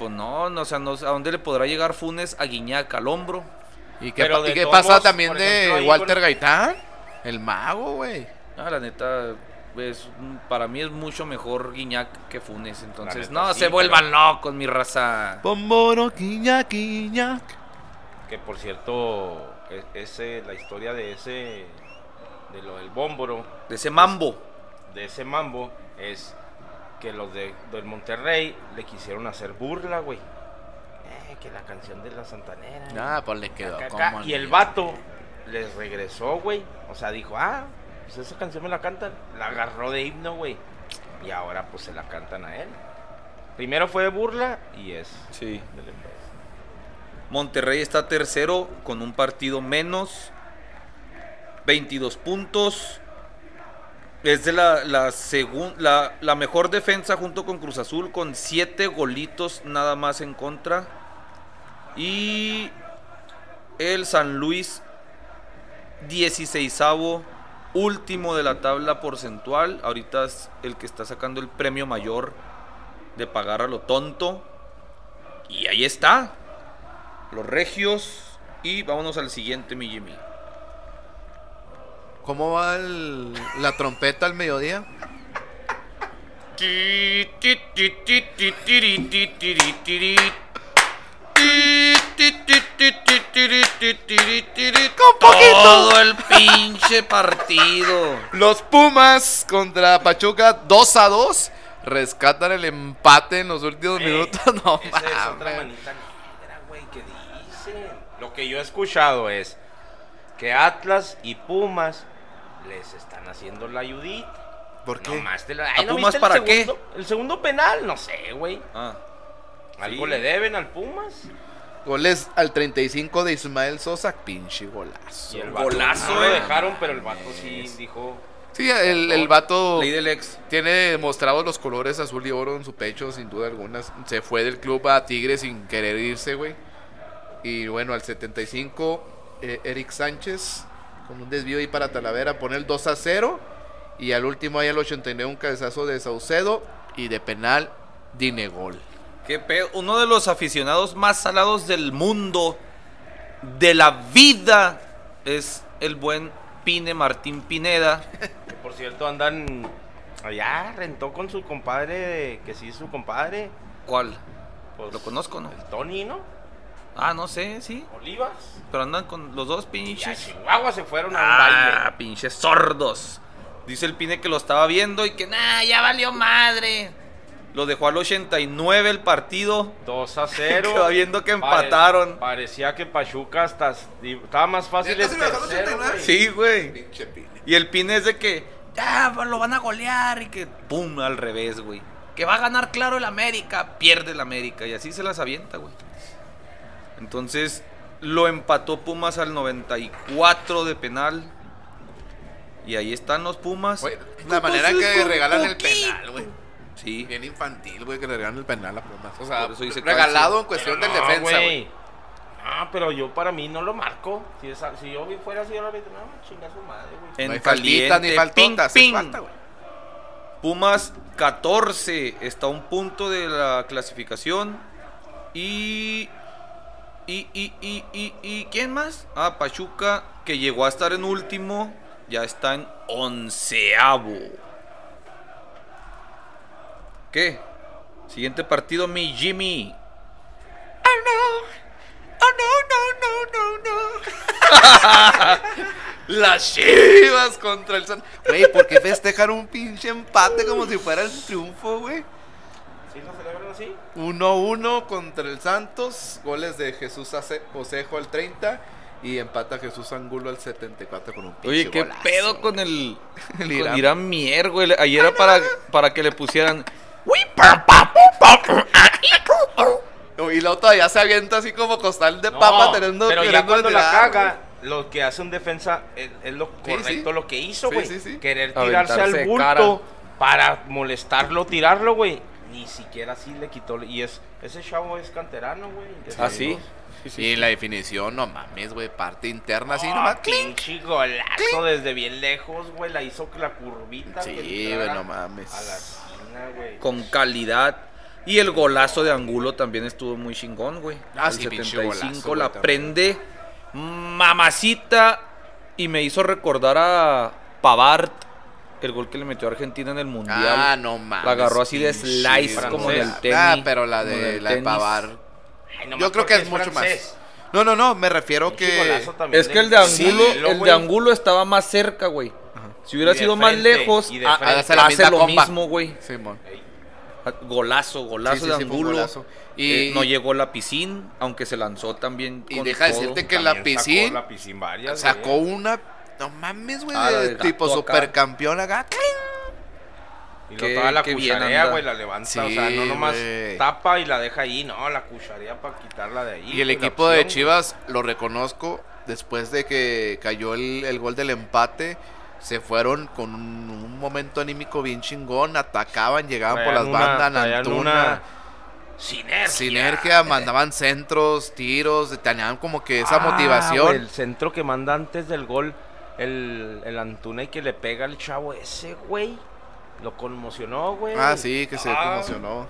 Pues no, no, o sea, no, ¿a dónde le podrá llegar Funes a Guiñac? ¿Al hombro? ¿Y qué, pa- y pasa modos, también de Walter Gaitán? El mago, güey. Ah, la neta, es, para mí es mucho mejor Guiñac que Funes. Entonces, neta, no sí, se pero- vuelvan locos, mi raza. Bomboro, quiñac, quiñac. Que por cierto, e- ese, la historia de ese, de lo del bómboro, De ese mambo. de ese mambo, es que los de, del Monterrey le quisieron hacer burla, güey. Eh, que la canción de la Santanera. Ah, pues le quedó Acá, como acá, y el vato les regresó, güey. O sea, dijo, ah, pues esa canción me la cantan. La agarró de himno, güey. Y ahora pues se la cantan a él. Primero fue de burla y es. Sí. Monterrey está tercero con un partido menos. 22 puntos. Es de la, la, mejor defensa junto con Cruz Azul con 7 golitos nada más en contra. Y el San Luis 16 último de la tabla porcentual. Ahorita es el que está sacando el premio mayor de pagar a lo tonto. Y ahí está. Los regios. Y vámonos al siguiente, mi Jimmy. ¿Cómo va el- la trompeta al mediodía? Todo el pinche partido. Los Pumas contra Pachuca 2 a 2. Rescatan el empate en los últimos Eh, minutos. No Esa es otra mames. manita negra, güey, que dicen. Lo que yo he escuchado es que Atlas y Pumas les están haciendo la ayudita. ¿Por qué? Nomás te la- ¿A Ay, ¿no Pumas viste el para qué? segundo- El segundo penal, no sé, güey. Ah, Algo Sí. le deben al Pumas. Goles al 35 de Ismael Sosa. Pinche golazo. Y el vato- Golazo, no lo eh. dejaron, pero el vato sí dijo. Sí, el, el vato ley del ex. tiene demostrados los colores azul y oro en su pecho, sin duda alguna. Se fue del club a Tigres sin querer irse, güey. Y bueno, al 75, eh, Eric Sánchez, con un desvío ahí para Talavera, pone el 2 a 0. Y al último, ahí al 89, un cabezazo de Saucedo. Y de penal, Dinegol. Qué pedo. Uno de los aficionados más salados del mundo, de la vida, es el buen Pine Martín Pineda. que, Por cierto, andan. Allá rentó con su compadre, que sí es su compadre. ¿Cuál? Pues, Lo conozco, ¿no? El Tony, ¿no? Ah, no sé, sí. Olivas. Pero andan con los dos Y a pinches. Chihuahua se fueron a un Ah, baile. pinches sordos. Dice el Pine que lo estaba viendo y que, nah, ya valió madre. Lo dejó al 89 el partido. 2 a 0. Que va viendo que Pare- empataron. parecía que Pachuca hasta estaba más fácil ¿Neta el tercero, 89? güey. Sí, güey. Pinche pine. Y el Pine es de que, ya, pues, lo van a golear y que, pum, al revés, güey. Que va a ganar claro el América, pierde el América y así se las avienta, güey. Entonces, lo empató Pumas al 94 de penal. Y ahí están los Pumas. Güey, la manera en que regalan el penal, güey. Sí. Bien infantil, güey, que le regalan el penal a Pumas. O sea, Por eso dice regalado en cuestión Pero del no, defensa, güey. Ah, pero yo para mí no lo marco. Si, esa- si yo fuera así, ahora no, chinga su madre, güey. En No hay caliente, ni faltotas, ping, es ping. falta, güey. Pumas 14 está a un punto de la clasificación y Y, y, y, y, y, ¿quién más? Ah, Pachuca, que llegó a estar en último, ya está en onceavo. ¿Qué? Siguiente partido, mi Jimmy. [laughs] Las chivas contra el Santos. Güey, ¿por qué festejar un pinche empate como si fuera el triunfo, güey? ¿Sí lo celebran así? 1-1 contra el Santos. Goles de Jesús Josejo al 30. Y empata Jesús Angulo al 74 con un pinche Oye, ¿qué golazo, pedo güey. con el, [laughs] El con Irán. Mier, güey? Ayer era para, para que le pusieran... Y luego todavía se avienta así como costal de No, papa teniendo pero ya cuando la tirar, caga, lo que hace un defensa es, es lo Sí, correcto sí. lo que hizo, Sí, güey. sí, sí. Querer Aventarse tirarse de al bulto cara. para molestarlo, tirarlo, güey. Ni siquiera así le quitó. Y es ese chavo es canterano, güey. ¿Ah, sí? Y la definición, no mames, güey, parte interna así Ah, nomás. pinche golazo desde bien lejos, güey. La hizo la curvita. Sí, que güey, no mames. A la esquina, güey. Con calidad. Y el golazo de Angulo también estuvo muy chingón, güey. Ah, el sí, pinche 75 golazo, güey, la prende mamacita y me hizo recordar a Pavard el gol que le metió a Argentina en el mundial. Ah, no mames. La agarró así de slice como en el francés. tenis. Ah, pero la de la de. Pavar. Ay, Yo creo que es mucho más. No, no, no, me refiero que. golazo también Es que el de Sí, Angulo, lo, el de. Angulo estaba más cerca, güey. Si hubiera Y sido más lejos, y a- hace, lo comba. mismo, güey. Simón. Golazo, golazo Sí, sí, de sí, Angulo. golazo. Y Y- no llegó la piscina, aunque se lanzó también. Y con deja de todo. decirte que la sacó piscina la piscina varias, sacó una. No mames, güey, Ah, tipo gato supercampeón acá. Y Qué- lo toda la cucharea, güey, la levanta. o sea, no nomás tapa y la deja ahí, no, la cucharea para quitarla de ahí. Y el la equipo de Chivas, lo reconozco, después de que cayó el, el gol del empate, se fueron con un, un momento anímico bien chingón, atacaban, llegaban por las una- bandas, Antuna, una Sinergia. sinergia, mandaban centros, tiros, tenían como que esa Ah, motivación. el centro que manda antes del gol, el, el Antuna y que le pega al chavo ese, güey. Lo conmocionó, güey. Ah, sí, que se Ah, conmocionó.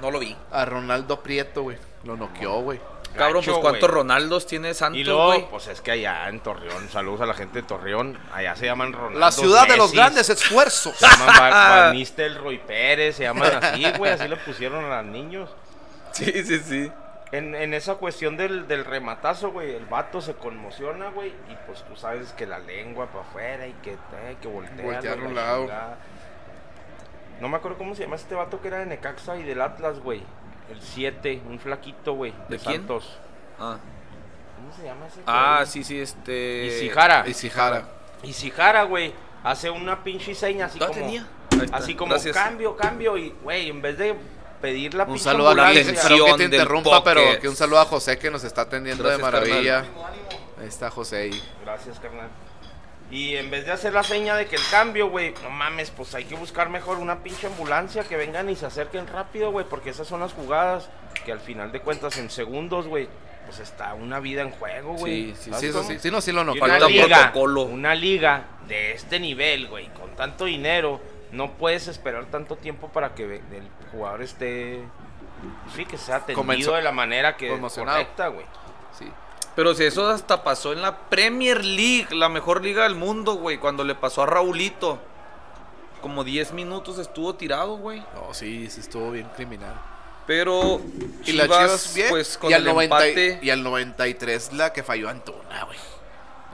No lo vi. A Ronaldo Prieto, güey, lo noqueó, güey. Cabrón, pues cuántos. Ronaldos tiene Y Santos, luego, güey. pues es que allá en Torreón, saludos a la gente de Torreón, allá se llaman Ronaldo. La ciudad de los grandes esfuerzos. Se llaman Van, [laughs] Van Nistelrooy Pérez, se llaman así, güey, así le pusieron a los niños. Sí, sí, sí. En, en esa cuestión del, del rematazo, güey, el vato se conmociona, güey, y pues tú sabes que la lengua para afuera y que, eh, que voltea. Voltear güey, un la lado. chingada. No me acuerdo cómo se llama este vato que era de Necaxa y del Atlas, güey. El 7, un flaquito, güey, de, ¿De quién? Santos. Ah, ¿Cómo se llama ese? Ah, güey? sí, sí, este. Isijara. Isijara. Y Sijara, güey, hace una pinche seña así ¿La como. tenía? Así como gracias. cambio, cambio. Y, güey, en vez de pedir la Un pinche saludo a la ambulancia- atención perdón que te interrumpa, pero que un saludo a José que nos está atendiendo de Gracias, maravilla. Ahí está José ahí. Gracias, carnal. Y en vez de hacer la seña de que el cambio, güey, no mames, pues hay que buscar mejor una pinche ambulancia que vengan y se acerquen rápido, güey, porque esas son las jugadas que al final de cuentas en segundos, güey, pues está una vida en juego, güey. Sí, sí, ¿Sabes Sí, eso sí, sí, no, sí una falta falta. liga, protocolo. una liga de este nivel, güey, con tanto dinero, no puedes esperar tanto tiempo para que el jugador esté, sí, que sea atendido Convenzo- de la manera que conmocionado. correcta, güey. Sí. Pero si eso hasta pasó en la Premier League, la mejor liga del mundo, güey, cuando le pasó a Raulito. Como 10 minutos estuvo tirado, güey. No, sí, sí estuvo bien criminal. Pero Y las Chivas bien. pues con y, al el 90 y- empate, y al 93 la que falló Antuna, güey.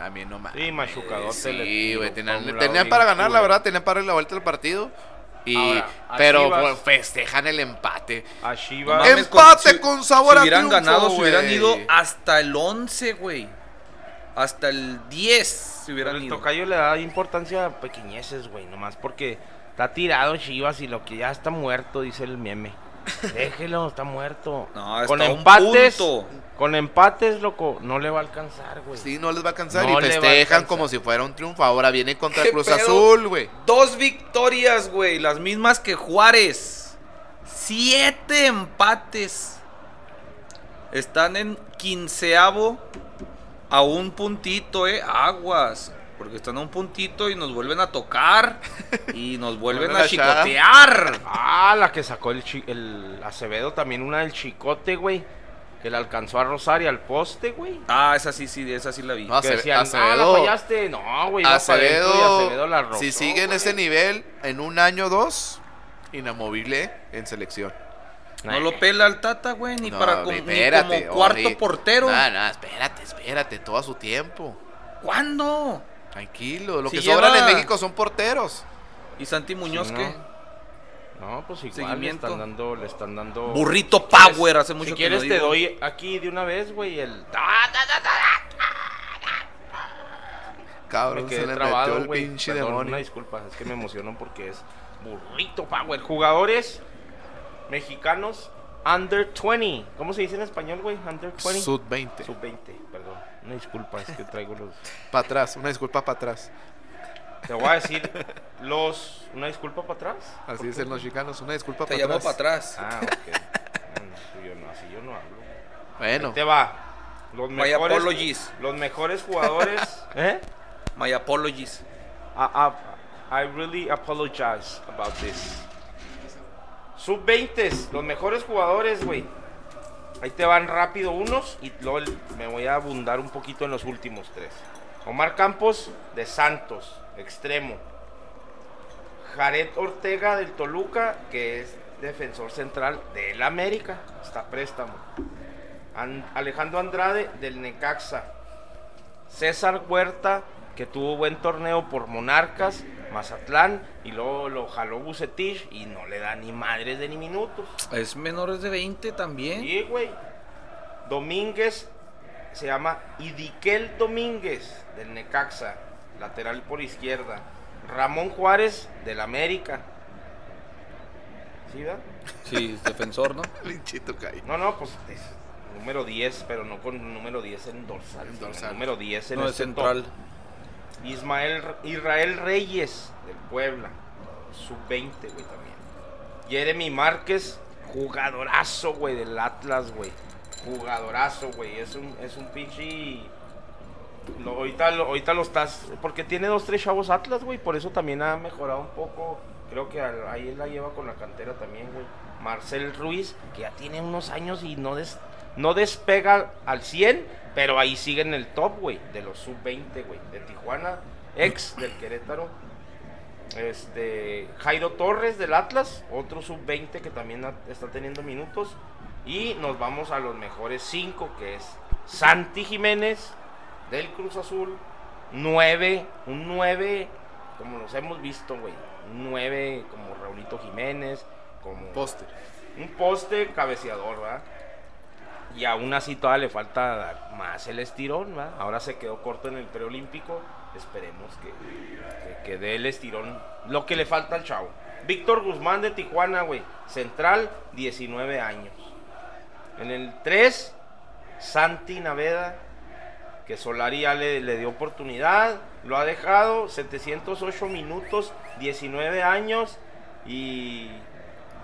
A mí no mames. Sí, machucadote Sí, güey. Tenían, tenían para ganar, la verdad. Tenían para darle la vuelta al partido. Y, Ahora, pero Chivas- festejan el empate. A no Chivas. mames, Empate con sabor si a hubieran triunfo, ganado, se hubieran ido hasta el 11, güey. Hasta el 10 se Pero hubieran el ido. tocayo le da importancia a pequeñeces, güey, nomás porque está tirado Chivas y lo que ya está muerto, dice el meme. Déjelo, está muerto. No, con empates, punto. con empates, loco, no le va a alcanzar, güey. Sí, no les va a alcanzar. No y festejan alcanzar. como si fuera un triunfo. Ahora viene contra ¿Qué Cruz pedo? Azul, güey. Dos victorias, güey. Las mismas que Juárez. Siete empates. Están en quinceavo a un puntito, eh. Aguas. Porque están a un puntito y nos vuelven a tocar. [laughs] Y nos vuelven a chicotear. Ah, la que sacó el, el Acevedo, también una del chicote, güey. que le alcanzó a rozar y al poste, güey. Ah, esa sí, sí, esa sí la vi. No, Que decían, ah, la Acevedo- fallaste. No, güey, adentro y Acevedo, Acevedo la rozó, si sigue en ese nivel, en un año o dos, inamovible en selección. No lo pela al Tata, güey, ni No, para com- ni espérate, como cuarto portero. No, no, espérate, espérate, todo a su tiempo. ¿Cuándo? Tranquilo, lo Si que sobran lleva- en México son porteros. ¿Y Santi Muñoz Sí, qué? No, No, pues igual le Seguimiento. están dando, le están dando. Burrito ¿Quieres- Power, hace mucho Si que quieres no te digo. doy aquí de una vez, güey, el. [laughs] Cabrón, me se quedé le trabado, metió el pinche Perdón, demonio. Una disculpa, es que me emociono porque es Burrito Power. Jugadores mexicanos under 20. ¿Cómo se dice en español, güey? Under 20. Sud 20. Sub 20, perdón. Una disculpa, es que traigo los. Para atrás, una disculpa para atrás. Te voy a decir los. Una disculpa para atrás. Así dicen los chicanos, una disculpa Te para llamo atrás. para atrás. Ah, ok. [laughs] No, no, yo no, así yo no hablo. Bueno, Te va. Los My mejores, apologies. los mejores jugadores. [laughs] ¿Eh? My apologies. I, I- I really apologize about this. Sub 20, los mejores jugadores, güey. Ahí te van rápido unos y luego me voy a abundar un poquito en los últimos tres. Omar Campos de Santos, extremo. Jared Ortega del Toluca, que es defensor central del América, está préstamo. An- Alejandro Andrade del Necaxa. César Huerta, que tuvo buen torneo por Monarcas, Mazatlán, y luego lo jaló Bucetich y no le da ni madres de ni minutos. Es menores de 20 también. Y, güey, Domínguez se llama Idiquel Domínguez del Necaxa, lateral por izquierda. Ramón Juárez del América. ¿Sí, verdad? Sí, es defensor, ¿no? [laughs] pinchito cae. No, no, pues es número 10, pero no con número 10 en dorsal. En dorsal. número 10 en No, es este central. top. Ismael Israel Reyes del Puebla, sub-20, güey, también. Jeremy Márquez, jugadorazo, güey, del Atlas, güey. Jugadorazo, güey. Es un, es un pinche. Lo- ahorita, lo, lo estás. Porque tiene dos, tres chavos Atlas, güey. Por eso también ha mejorado un poco. Creo que al- ahí la lleva con la cantera también, güey. Marcel Ruiz, que ya tiene unos años y no, des- no despega al 100, pero ahí sigue en el top, güey, de los sub-20, güey. De Tijuana, ex del Querétaro. Este, Jairo Torres del Atlas, otro sub-20 que también ha- está teniendo minutos. Y nos vamos a los mejores 5, que es Santi Jiménez del Cruz Azul. 9, un 9, como los hemos visto, güey. Un 9 como Raulito Jiménez, como Poste. un poste cabeceador, ¿verdad? Y aún así todavía le falta dar más el estirón, ¿verdad? Ahora se quedó corto en el preolímpico. Esperemos que, que, dé el estirón. Lo que le falta al chavo. Víctor Guzmán de Tijuana, güey. Central, 19 años. En el 3, Santi Naveda, que Solari ya le, le dio oportunidad. Lo ha dejado, 708 minutos, 19 años. Y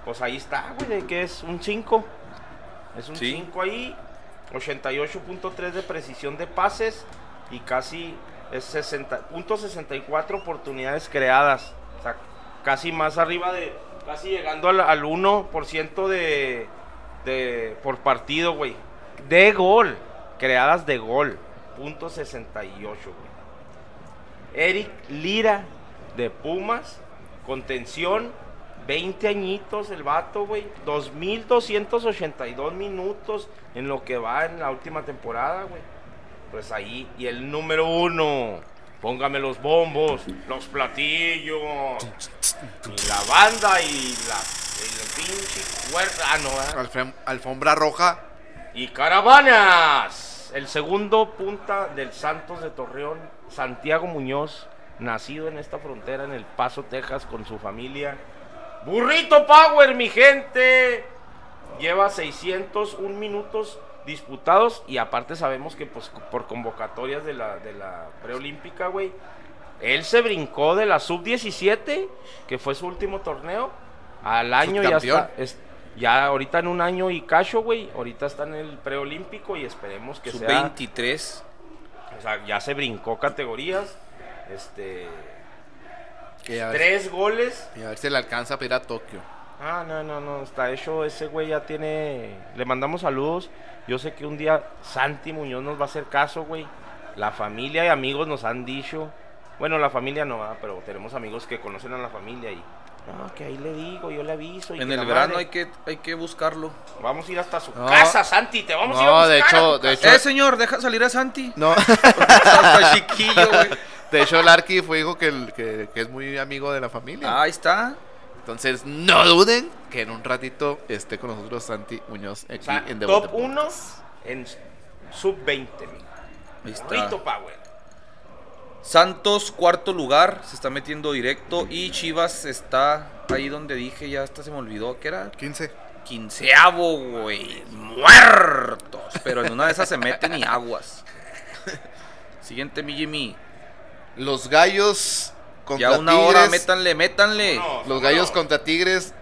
pues ahí está, güey, que es un 5. Es un Sí. 5 ahí. 88.3 de precisión de pases y casi es 60.64 oportunidades creadas. O sea, casi más arriba de, casi llegando al, al 1% de, de, por partido, güey. De gol, creadas de gol. Punto 68, güey. Eric Lira de Pumas, contención, 20 añitos el vato, güey. 2.282 minutos en lo que va en la última temporada, güey. Pues ahí, y el número uno, póngame los bombos, los platillos, y la banda y la el pinche ah, no. Alfem- alfombra roja. Y caravanas. El segundo punta del Santos de Torreón, Santiago Muñoz, nacido en esta frontera en El Paso, Texas, con su familia. Burrito Power, mi gente. Lleva 601 minutos disputados y aparte sabemos que pues, por convocatorias de la, de la preolímpica, güey, él se brincó de la sub-17, que fue su último torneo, al año ya está, es- ya ahorita en un año y cacho, güey, ahorita está en el preolímpico y esperemos que Sub sea, 23. o sea, ya se brincó categorías, este, Que a ver, tres goles, y a ver si le alcanza para ir a Tokio. Ah, no, no, no, está hecho, ese güey ya tiene, le mandamos saludos, yo sé que un día Santi Muñoz nos va a hacer caso, güey, la familia y amigos nos han dicho, bueno, la familia no, ah, pero tenemos amigos que conocen a la familia y, no, que ahí le digo, yo le aviso. Y En que el verano madre. hay que, hay que buscarlo. Vamos a ir hasta su No. casa, Santi, te vamos a ir a No, buscar. de a tu hecho, de hecho, Eh, señor, deja salir a Santi. no. [laughs] Está chiquillo, güey. De hecho, Larky fue hijo que, el- que, que es muy amigo de la familia. Ahí está. Entonces, no duden que en un ratito esté con nosotros Santi Muñoz aquí O sea, en The top Bote 1 Podcast. en sub 20, Ahí está. Rito Power. Santos, cuarto lugar, se está metiendo directo. Y Chivas está ahí donde dije, ya hasta se me olvidó que era 15. quinceavo, güey. Muertos. Pero en una de esas se meten y aguas. [laughs] Siguiente, mi Jimmy. Los gallos contra Ya una Tigres. hora, métanle, métanle. No, Los gallos contra Tigres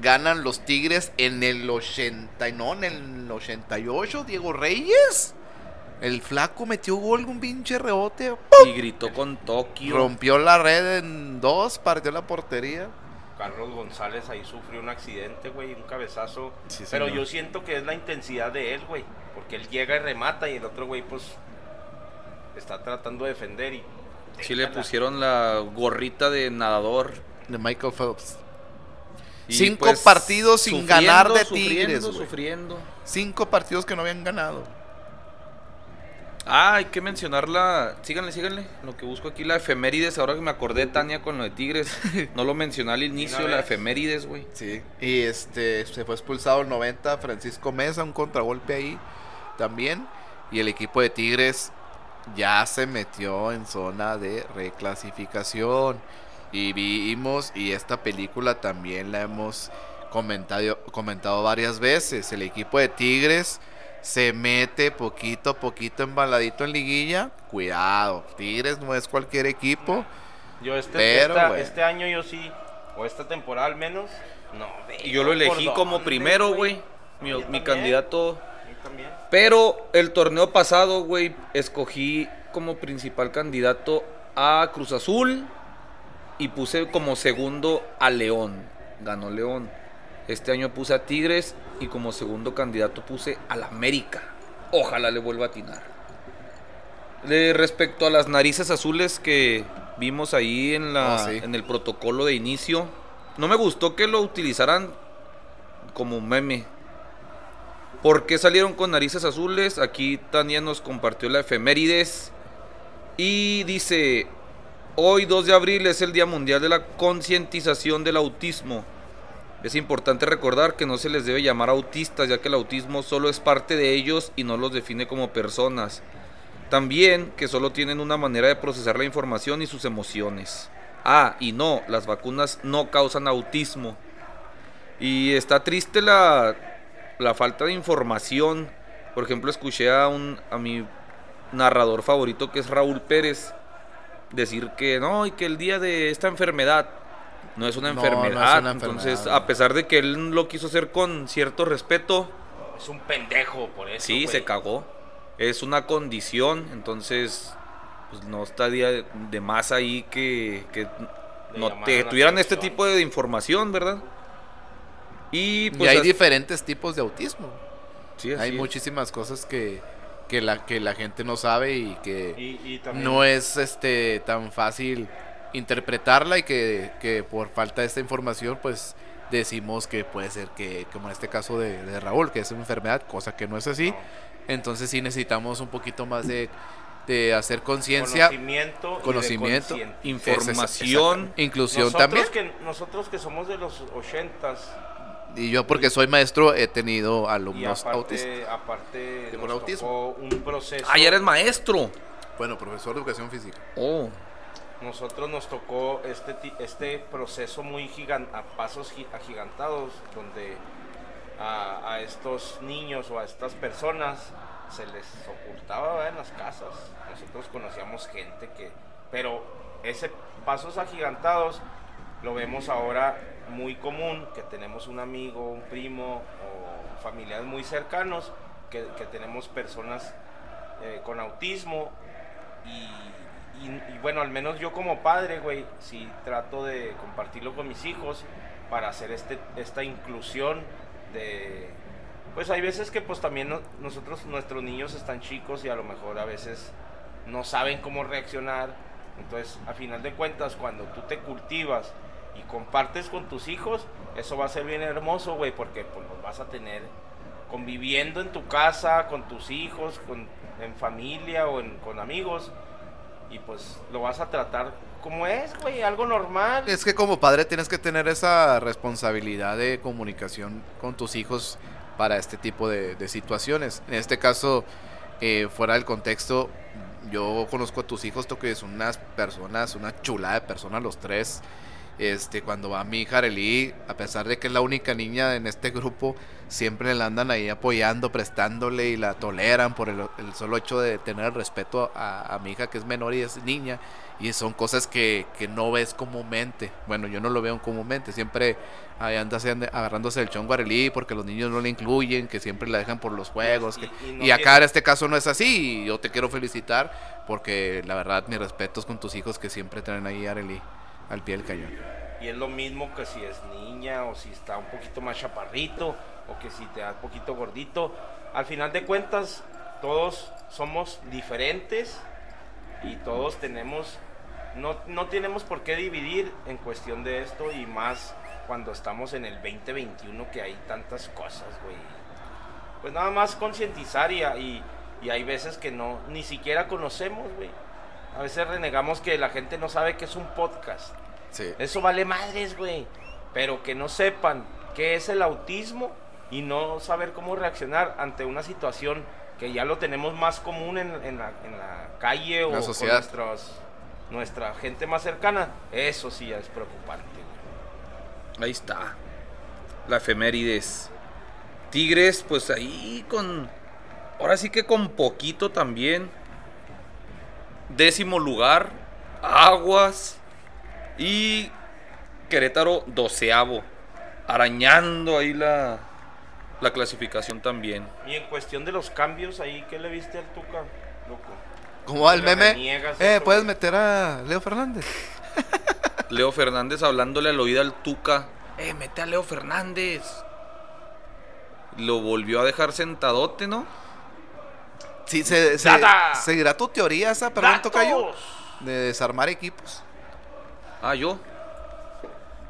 ganan los Tigres en el 80, y no, en el 88, Diego Reyes. El flaco metió gol, un pinche rebote. Y gritó con Tokio. Rompió la red en dos, partió la portería. Carlos González ahí sufrió un accidente, güey, un cabezazo. Sí, Pero yo siento que es la intensidad de él, güey. Porque él llega y remata y el otro güey, pues, está tratando de defender y... Sí le pusieron la gorrita de nadador. De Michael Phelps. Y, Cinco pues, partidos sin sufriendo, ganar de sufriendo, Tigres, güey. Sufriendo. Cinco partidos que no habían ganado. Ah, hay que mencionarla. Síganle, síganle. Lo que busco aquí, la efemérides. Ahora que me acordé, Tania, con lo de Tigres. [laughs] No lo mencioné al inicio, la efemérides, güey. Sí. Y este se fue expulsado el 90 Francisco Mesa, un contragolpe ahí también. Y el equipo de Tigres ya se metió en zona de reclasificación. Y vimos, y esta película también la hemos comentado, comentado varias veces. El equipo de Tigres se mete poquito a poquito embaladito en liguilla. Cuidado, Tigres no es cualquier equipo. Yo este, Pero, esta- güey. este año yo sí, o esta temporada al menos, no veo yo lo elegí como primero, güey. Mi, mi candidato. También. Pero el torneo pasado, güey, escogí como principal candidato a Cruz Azul y puse como segundo a León. Ganó León. Este año puse a Tigres y como segundo candidato puse al América. Ojalá le vuelva a atinar. De respecto a las narices azules que vimos ahí en, la, Oh, sí. en el protocolo de inicio, no me gustó que lo utilizaran como meme. ¿Por qué salieron con narices azules? Aquí Tania nos compartió la efemérides. Y dice, hoy 2 de abril es el Día Mundial de la Concientización del Autismo. Es importante recordar que no se les debe llamar autistas, ya que el autismo solo es parte de ellos y no los define como personas. También que solo tienen una manera de procesar la información y sus emociones. Ah, y no, las vacunas no causan autismo. Y está triste la, la falta de información. Por ejemplo, escuché a, un, a mi narrador favorito, que es Raúl Pérez, decir que no, y que el día de esta enfermedad no es una No, no es enfermedad. una Entonces, enfermedad. a pesar de que él lo quiso hacer con cierto respeto, Es un pendejo por eso. sí, se cagó. Es una condición, entonces, pues no está día de, más ahí que, que no la tuvieran este tipo de información, ¿verdad? Y Y pues hay as- diferentes tipos de autismo. sí, Hay es. muchísimas cosas que, que, la, que la gente no sabe y que Y, y también, no es este tan fácil interpretarla y que, que por falta de esta información pues decimos que puede ser que, como en este caso de, de Raúl, que es una enfermedad, cosa que no es así. Entonces sí necesitamos un poquito más de, de hacer conciencia, conocimiento, y de conocimiento, información. Inclusión Nosotros también. Que, nosotros que somos de los ochentas Y yo porque soy maestro he tenido y alumnos autistas. aparte, aparte con nos autismo. tocó un proceso. Ah, ya eres maestro. Bueno, profesor de educación física. Oh, Nosotros nos tocó este, ti- este proceso muy gigan, a pasos gi- agigantados, donde a, a estos niños o a estas personas se les ocultaba ¿verdad? en las casas. Nosotros conocíamos gente que... Pero ese pasos agigantados lo vemos ahora muy común, que tenemos un amigo, un primo o familiares muy cercanos, que, tenemos personas eh, con autismo y, bueno, al menos yo como padre, güey, si trato de compartirlo con mis hijos para hacer este, esta inclusión de... Pues hay veces que pues también no- nosotros, nuestros niños están chicos y a lo mejor a veces no saben cómo reaccionar. Entonces, a final de cuentas, cuando tú te cultivas y compartes con tus hijos, eso va a ser bien hermoso, güey, porque pues los vas a tener conviviendo en tu casa, con tus hijos, con, en familia o en- con amigos. Y pues lo vas a tratar como es, güey, algo normal. Es que como padre tienes que tener esa responsabilidad de comunicación con tus hijos para este tipo de, de situaciones. En este caso, eh, fuera del contexto, yo conozco a tus hijos, que son unas personas, una chulada de personas los tres. Este, cuando va mi hija Arely, a pesar de que es la única niña en este grupo, siempre la andan ahí apoyando, prestándole y la toleran por el, el solo hecho de tener el respeto a, a mi hija que es menor y es niña. Y son cosas que, que no ves comúnmente. Bueno, yo no lo veo comúnmente. Siempre ahí anda se anda agarrándose el chongo Arely porque los niños no le incluyen, que siempre la dejan por los juegos. que- Y- y no y acá en este caso no es así. Y yo te quiero felicitar porque la verdad, mis respetos con tus hijos que siempre traen ahí Arely al pie del cañón. Y es lo mismo que si es niña o si está un poquito más chaparrito o que si te da un poquito gordito. Al final de cuentas, todos somos diferentes y todos tenemos, no, no tenemos por qué dividir en cuestión de esto y más cuando estamos en el 2021 que hay tantas cosas, güey. Pues nada más concientizar y, y, y hay veces que no, ni siquiera conocemos, güey. A veces renegamos que la gente no sabe que es un podcast. Sí. Eso vale madres, güey. Pero que no sepan qué es el autismo y no saber cómo reaccionar ante una situación que ya lo tenemos más común en, en la, en la calle o La con sociedad. nuestros- nuestra gente más cercana. Eso sí ya es preocupante. güey. Ahí está. La efemérides. Tigres, pues ahí con. Ahora sí que con poquito también. Décimo lugar. Aguas. Y Querétaro, doceavo. Arañando ahí la, la clasificación también. Y en cuestión de los cambios ahí, ¿qué le viste al Tuca, loco? ¿Cómo va el meme? Eh, ¿puedes meter a Leo Fernández? [laughs] Leo Fernández hablándole al oído al Tuca. Eh, mete a Leo Fernández. Lo volvió a dejar sentadote, ¿no? Sí, se, se-. ¿seguirá tu teoría esa, perdón. Tocayo? De desarmar equipos. Ah, yo.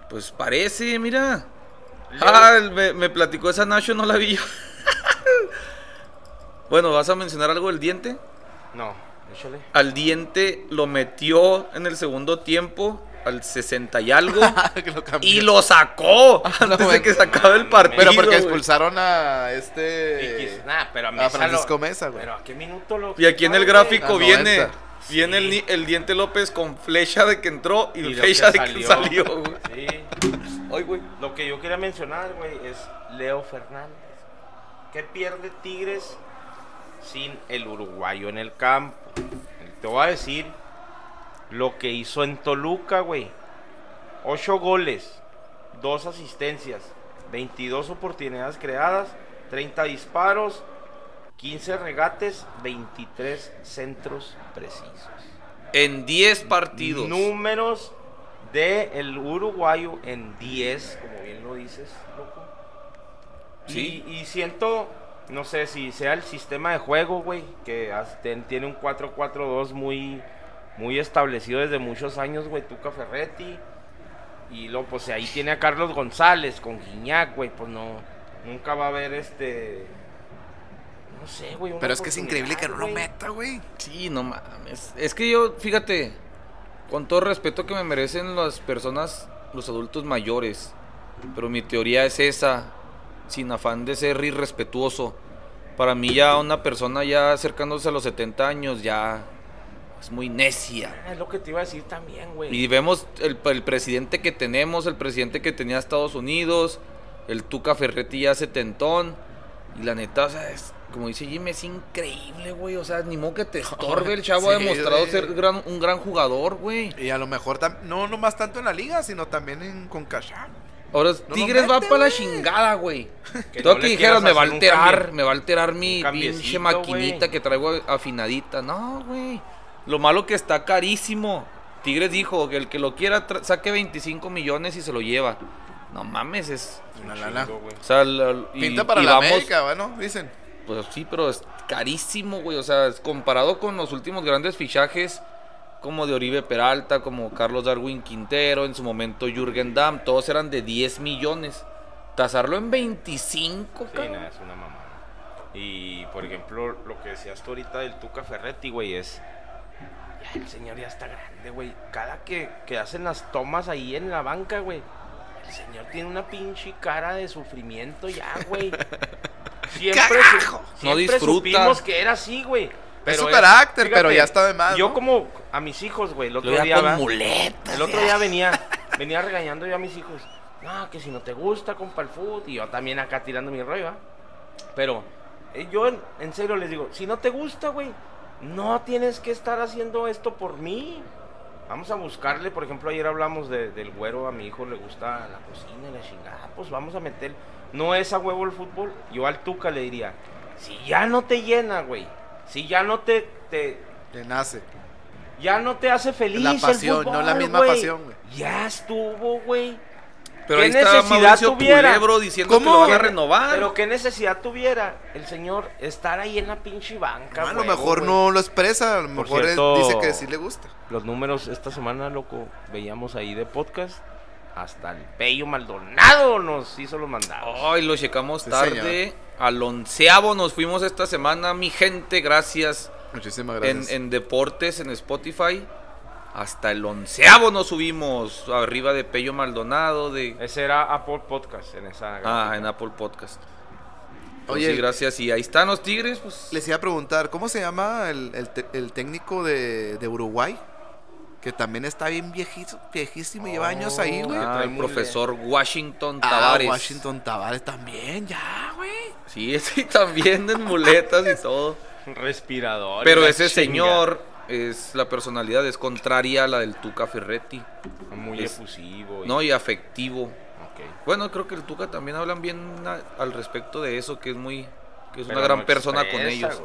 Pues parece, mira. Ah, me platicó esa Nacho, no la vi yo. [laughs] bueno, ¿vas a mencionar algo del diente? No, échale. Al diente lo metió en el segundo tiempo, al 60 y algo, [laughs] lo cambió. y lo sacó [laughs] antes de bueno. que se acabe el partido. Pero porque expulsaron a este. X. Nah, pero a, Francisco lo- Mesa, güey. Pero a qué minuto lo. Y aquí en el gráfico viene, 90. viene el, Sí. ni- el diente López con flecha de que entró y, flecha que de que salió. güey. Sí. Ay, güey. Lo que yo quería mencionar, güey, es Leo Fernández. ¿Qué pierde Tigres sin el uruguayo en el campo? Te voy a decir lo que hizo en Toluca, güey. Ocho goles, dos asistencias, 22 oportunidades creadas, 30 disparos, 15 regates, 23 centros precisos. En 10 partidos. Números de el uruguayo en 10, como bien lo dices, loco. Sí. Y, y siento, no sé si sea el sistema de juego, güey, que tiene un 4-4-2 muy, muy establecido desde muchos años, güey, Tuca Ferretti. Y luego, pues ahí tiene a Carlos González con Guiñac, güey, pues no, nunca va a haber este... No sé, güey. Pero es que es increíble que no lo meta, güey. Sí, no mames. Es que yo, fíjate, con todo respeto que me merecen las personas, los adultos mayores, pero mi teoría es esa, sin afán de ser irrespetuoso. Para mí ya una persona ya acercándose a los 70 años ya es muy necia. güey. Es lo que te iba a decir también, güey. Y vemos el, el presidente que tenemos, el presidente que tenía Estados Unidos, el Tuca Ferretti ya setentón. Y la neta, o sea, es, como dice Jimmy, es increíble, güey. O sea, ni modo que te estorbe. El chavo [laughs] ha demostrado güey. ser gran- un gran jugador, güey. Y a lo mejor tam- no nomás tanto en la liga, sino también en Concachá. Ahora, Tigres va para la chingada, güey. Que Todo no que dijeras, me va a alterar, me va a alterar mi pinche maquinita que traigo afinadita. No, güey. Lo malo que está carísimo. Tigres dijo que el que lo quiera saque 25 millones y se lo lleva. No mames, es. Una Un lana. O sea, la- y- Pinta para y la vamos- América, bueno, dicen. Pues sí, pero es carísimo, güey. O sea, es comparado con los últimos grandes fichajes, como de Oribe Peralta, como Carlos Darwin Quintero, en su momento Jürgen Damm, todos eran de 10 millones. Tasarlo en 25, Sí, es una mamada. Y por ejemplo, lo que decías tú ahorita del Tuca Ferretti, güey, es. El señor ya está grande, güey. Cada que, que hacen las tomas ahí en la banca, güey. El señor tiene una pinche cara de sufrimiento ya, güey. [laughs] Siempre, su- No siempre disfruta. supimos que era así, güey. Es su carácter, pero ya está de más, Yo ¿no? como a mis hijos, güey, el otro Lo día... con ¿va? muletas. El otro día [laughs] venía, venía regañando yo a mis hijos. No, que si no te gusta, compa el fútbol. Y yo también acá tirando mi rollo, ¿va? Pero eh, yo en, en serio les digo, si no te gusta, güey, no tienes que estar haciendo esto por mí. Vamos a buscarle, por ejemplo, ayer hablamos de- del güero, a mi hijo le gusta la cocina y la chingada, pues vamos a meter, no es a huevo el fútbol, yo al Tuca le diría, si ya no te llena, güey, si ya no te, te, nace. ya no te hace feliz La el pasión, no la misma pasión, güey. Ya estuvo, güey. Pero ¿Qué ahí está necesidad Mauricio tuviera? Culebro diciendo ¿Cómo? que lo van a ¿Qué- renovar. Pero qué necesidad tuviera el señor estar ahí en la pinche banca, a lo mejor güey? no lo expresa, a lo Por mejor cierto- dice que sí le gusta. Los números esta semana, loco, veíamos ahí de podcast. Hasta el Pello Maldonado nos hizo los mandados. Ay, lo checamos Sí, tarde. Al onceavo nos fuimos esta semana, mi gente, gracias. Muchísimas En, gracias. en deportes, en Spotify. Hasta el onceavo nos subimos. Arriba de Pello Maldonado, de... Ese era Apple Podcast en esa. Ah, gráfica. en Apple Podcast. Oye, Oye, sí, gracias. Y ahí están los Tigres, pues... Les iba a preguntar, ¿cómo se llama el, el te- el técnico de, de Uruguay? Que también está bien viejito, viejísimo, lleva años ahí, güey. Ah, el profesor Washington Ah, Tavares. Washington Tavares también, ya, güey. Sí, [laughs] sí, también en muletas y todo. Respirador. Pero ese chinga. señor es la personalidad es contraria a la del Tuca Ferretti, Muy es- efusivo. y- no y afectivo. Bueno, creo que el Tuca también hablan bien a- al respecto de eso, que es muy que es Pero una gran no persona con ellos.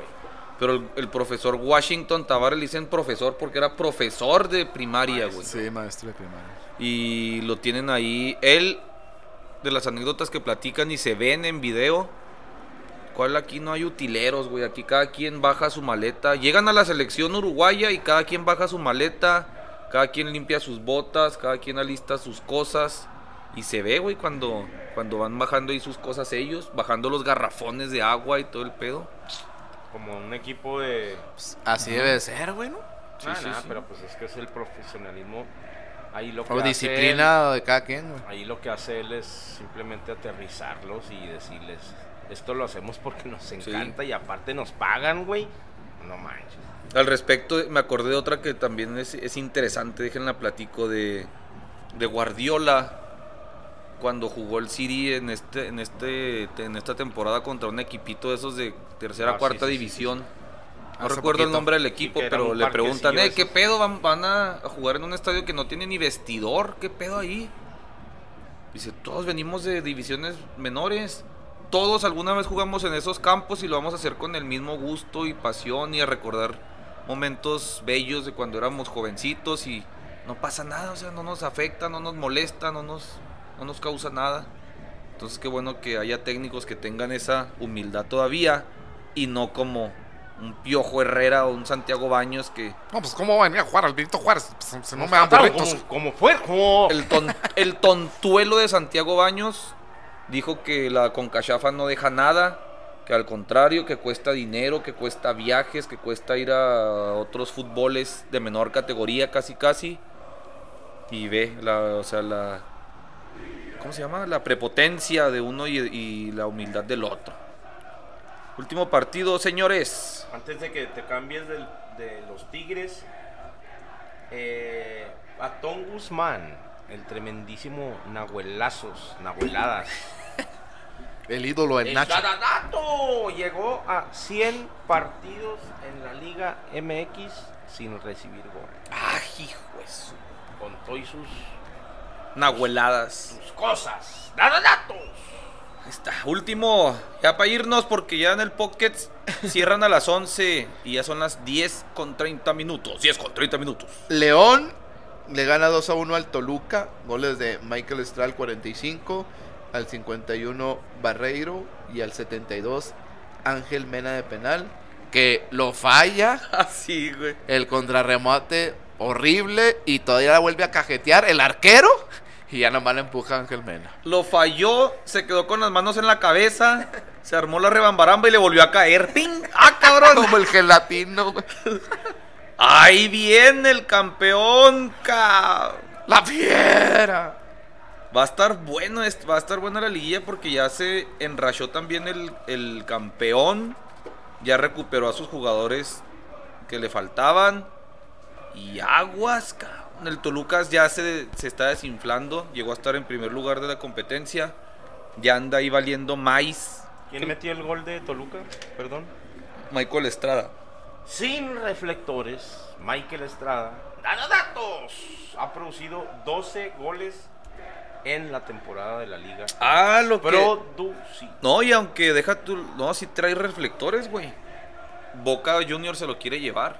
Pero el, el profesor Washington Tavares le dicen profesor porque era profesor de primaria, güey. Sí, maestro de primaria. Y lo tienen ahí. Él, de las anécdotas que platican y se ven en video. ¿Cuál aquí no hay utileros, güey? Aquí cada quien baja su maleta. Llegan a la selección uruguaya y cada quien baja su maleta. Cada quien limpia sus botas. Cada quien alista sus cosas. Y se ve, güey, cuando, cuando van bajando ahí sus cosas ellos. Bajando los garrafones de agua y todo el pedo. Como un equipo de. Pues, así debe de ser, güey, ¿no? Sí, Ah, sí, nah, sí. pero pues es que es el profesionalismo. Ahí lo que O hace disciplina de cada quien, güey. él- ahí lo que hace él es simplemente aterrizarlos y decirles, esto lo hacemos porque nos encanta y aparte nos pagan, güey. No manches. Al respecto, me acordé de otra que también es, es interesante, déjenla platico, de, de Guardiola, cuando jugó el City en, este, en, este, en esta temporada contra un equipito de esos de tercera, Ah, cuarta sí, sí, sí, división. No recuerdo el nombre del equipo, pero le preguntan, eh, ¿qué esos". pedo? ¿Van, van a jugar en un estadio que no tiene ni vestidor? ¿Qué pedo ahí? Dice, todos venimos de divisiones menores. Todos alguna vez jugamos en esos campos y lo vamos a hacer con el mismo gusto y pasión y a recordar momentos bellos de cuando éramos jovencitos y no pasa nada, o sea, no nos afecta, no nos molesta, no nos, no nos causa nada. Entonces qué bueno que haya técnicos que tengan esa humildad todavía y no como un Piojo Herrera o un Santiago Baños que No, pues cómo va a venir a jugar al Benito Juárez. Pues, si no me dan trataron burritos. como, como fue, como... el, ton- el tontuelo de Santiago Baños dijo que la Concachafa no deja nada, que al contrario, que cuesta dinero, que cuesta viajes, que cuesta ir a otros fútboles de menor categoría casi casi. Y ve, la, o sea, la... ¿Cómo se llama? La prepotencia de uno y, la humildad del otro. Último partido, señores. Antes de que te cambies del- de los Tigres, eh, Patón Guzmán, el tremendísimo Nahuelazos, Nahueladas. El ídolo, el El Nacho. Dadadato llegó a 100 partidos en la Liga MX sin recibir gol. ¡Ah, hijo eso! Con todo y sus, Nahueladas. sus cosas. Dadadatos. Ahí Está, último, ya para irnos porque ya en el Pockets [laughs] cierran a las 11 y ya son las 10 con 30 minutos. 10 con 30 minutos. León le gana 2 a 1 al Toluca. Goles de Michael Estrada al 45, al 51 Barreiro y al 72 Ángel Mena de penal. Que lo falla. [laughs] Así, güey. El contrarremate horrible y todavía la vuelve a cajetear el arquero. Y ya nomás le empuja a Ángel Mena. Lo falló, se quedó con las manos en la cabeza, se armó la rebambaramba y le volvió a caer. ¡Ping! ¡Ah, cabrón! [laughs] Como el gelatino, güey. Ahí viene el campeón, ca. La fiera. Va a estar bueno, va a estar buena la liguilla porque ya se enrachó también el, el campeón. Ya recuperó a sus jugadores que le faltaban. Y aguas, cabrón. El Toluca ya se, se está desinflando. Llegó a estar en primer lugar de la competencia. Ya anda ahí valiendo maíz. ¿Quién metió el gol de Toluca? Perdón. Michael Estrada. Sin reflectores, Michael Estrada, ¡Dana datos! Ha producido 12 goles en la temporada de la liga. Ah, lo que. Producido. No, y aunque deja tu. No, si trae reflectores, güey. Boca Junior se lo quiere llevar.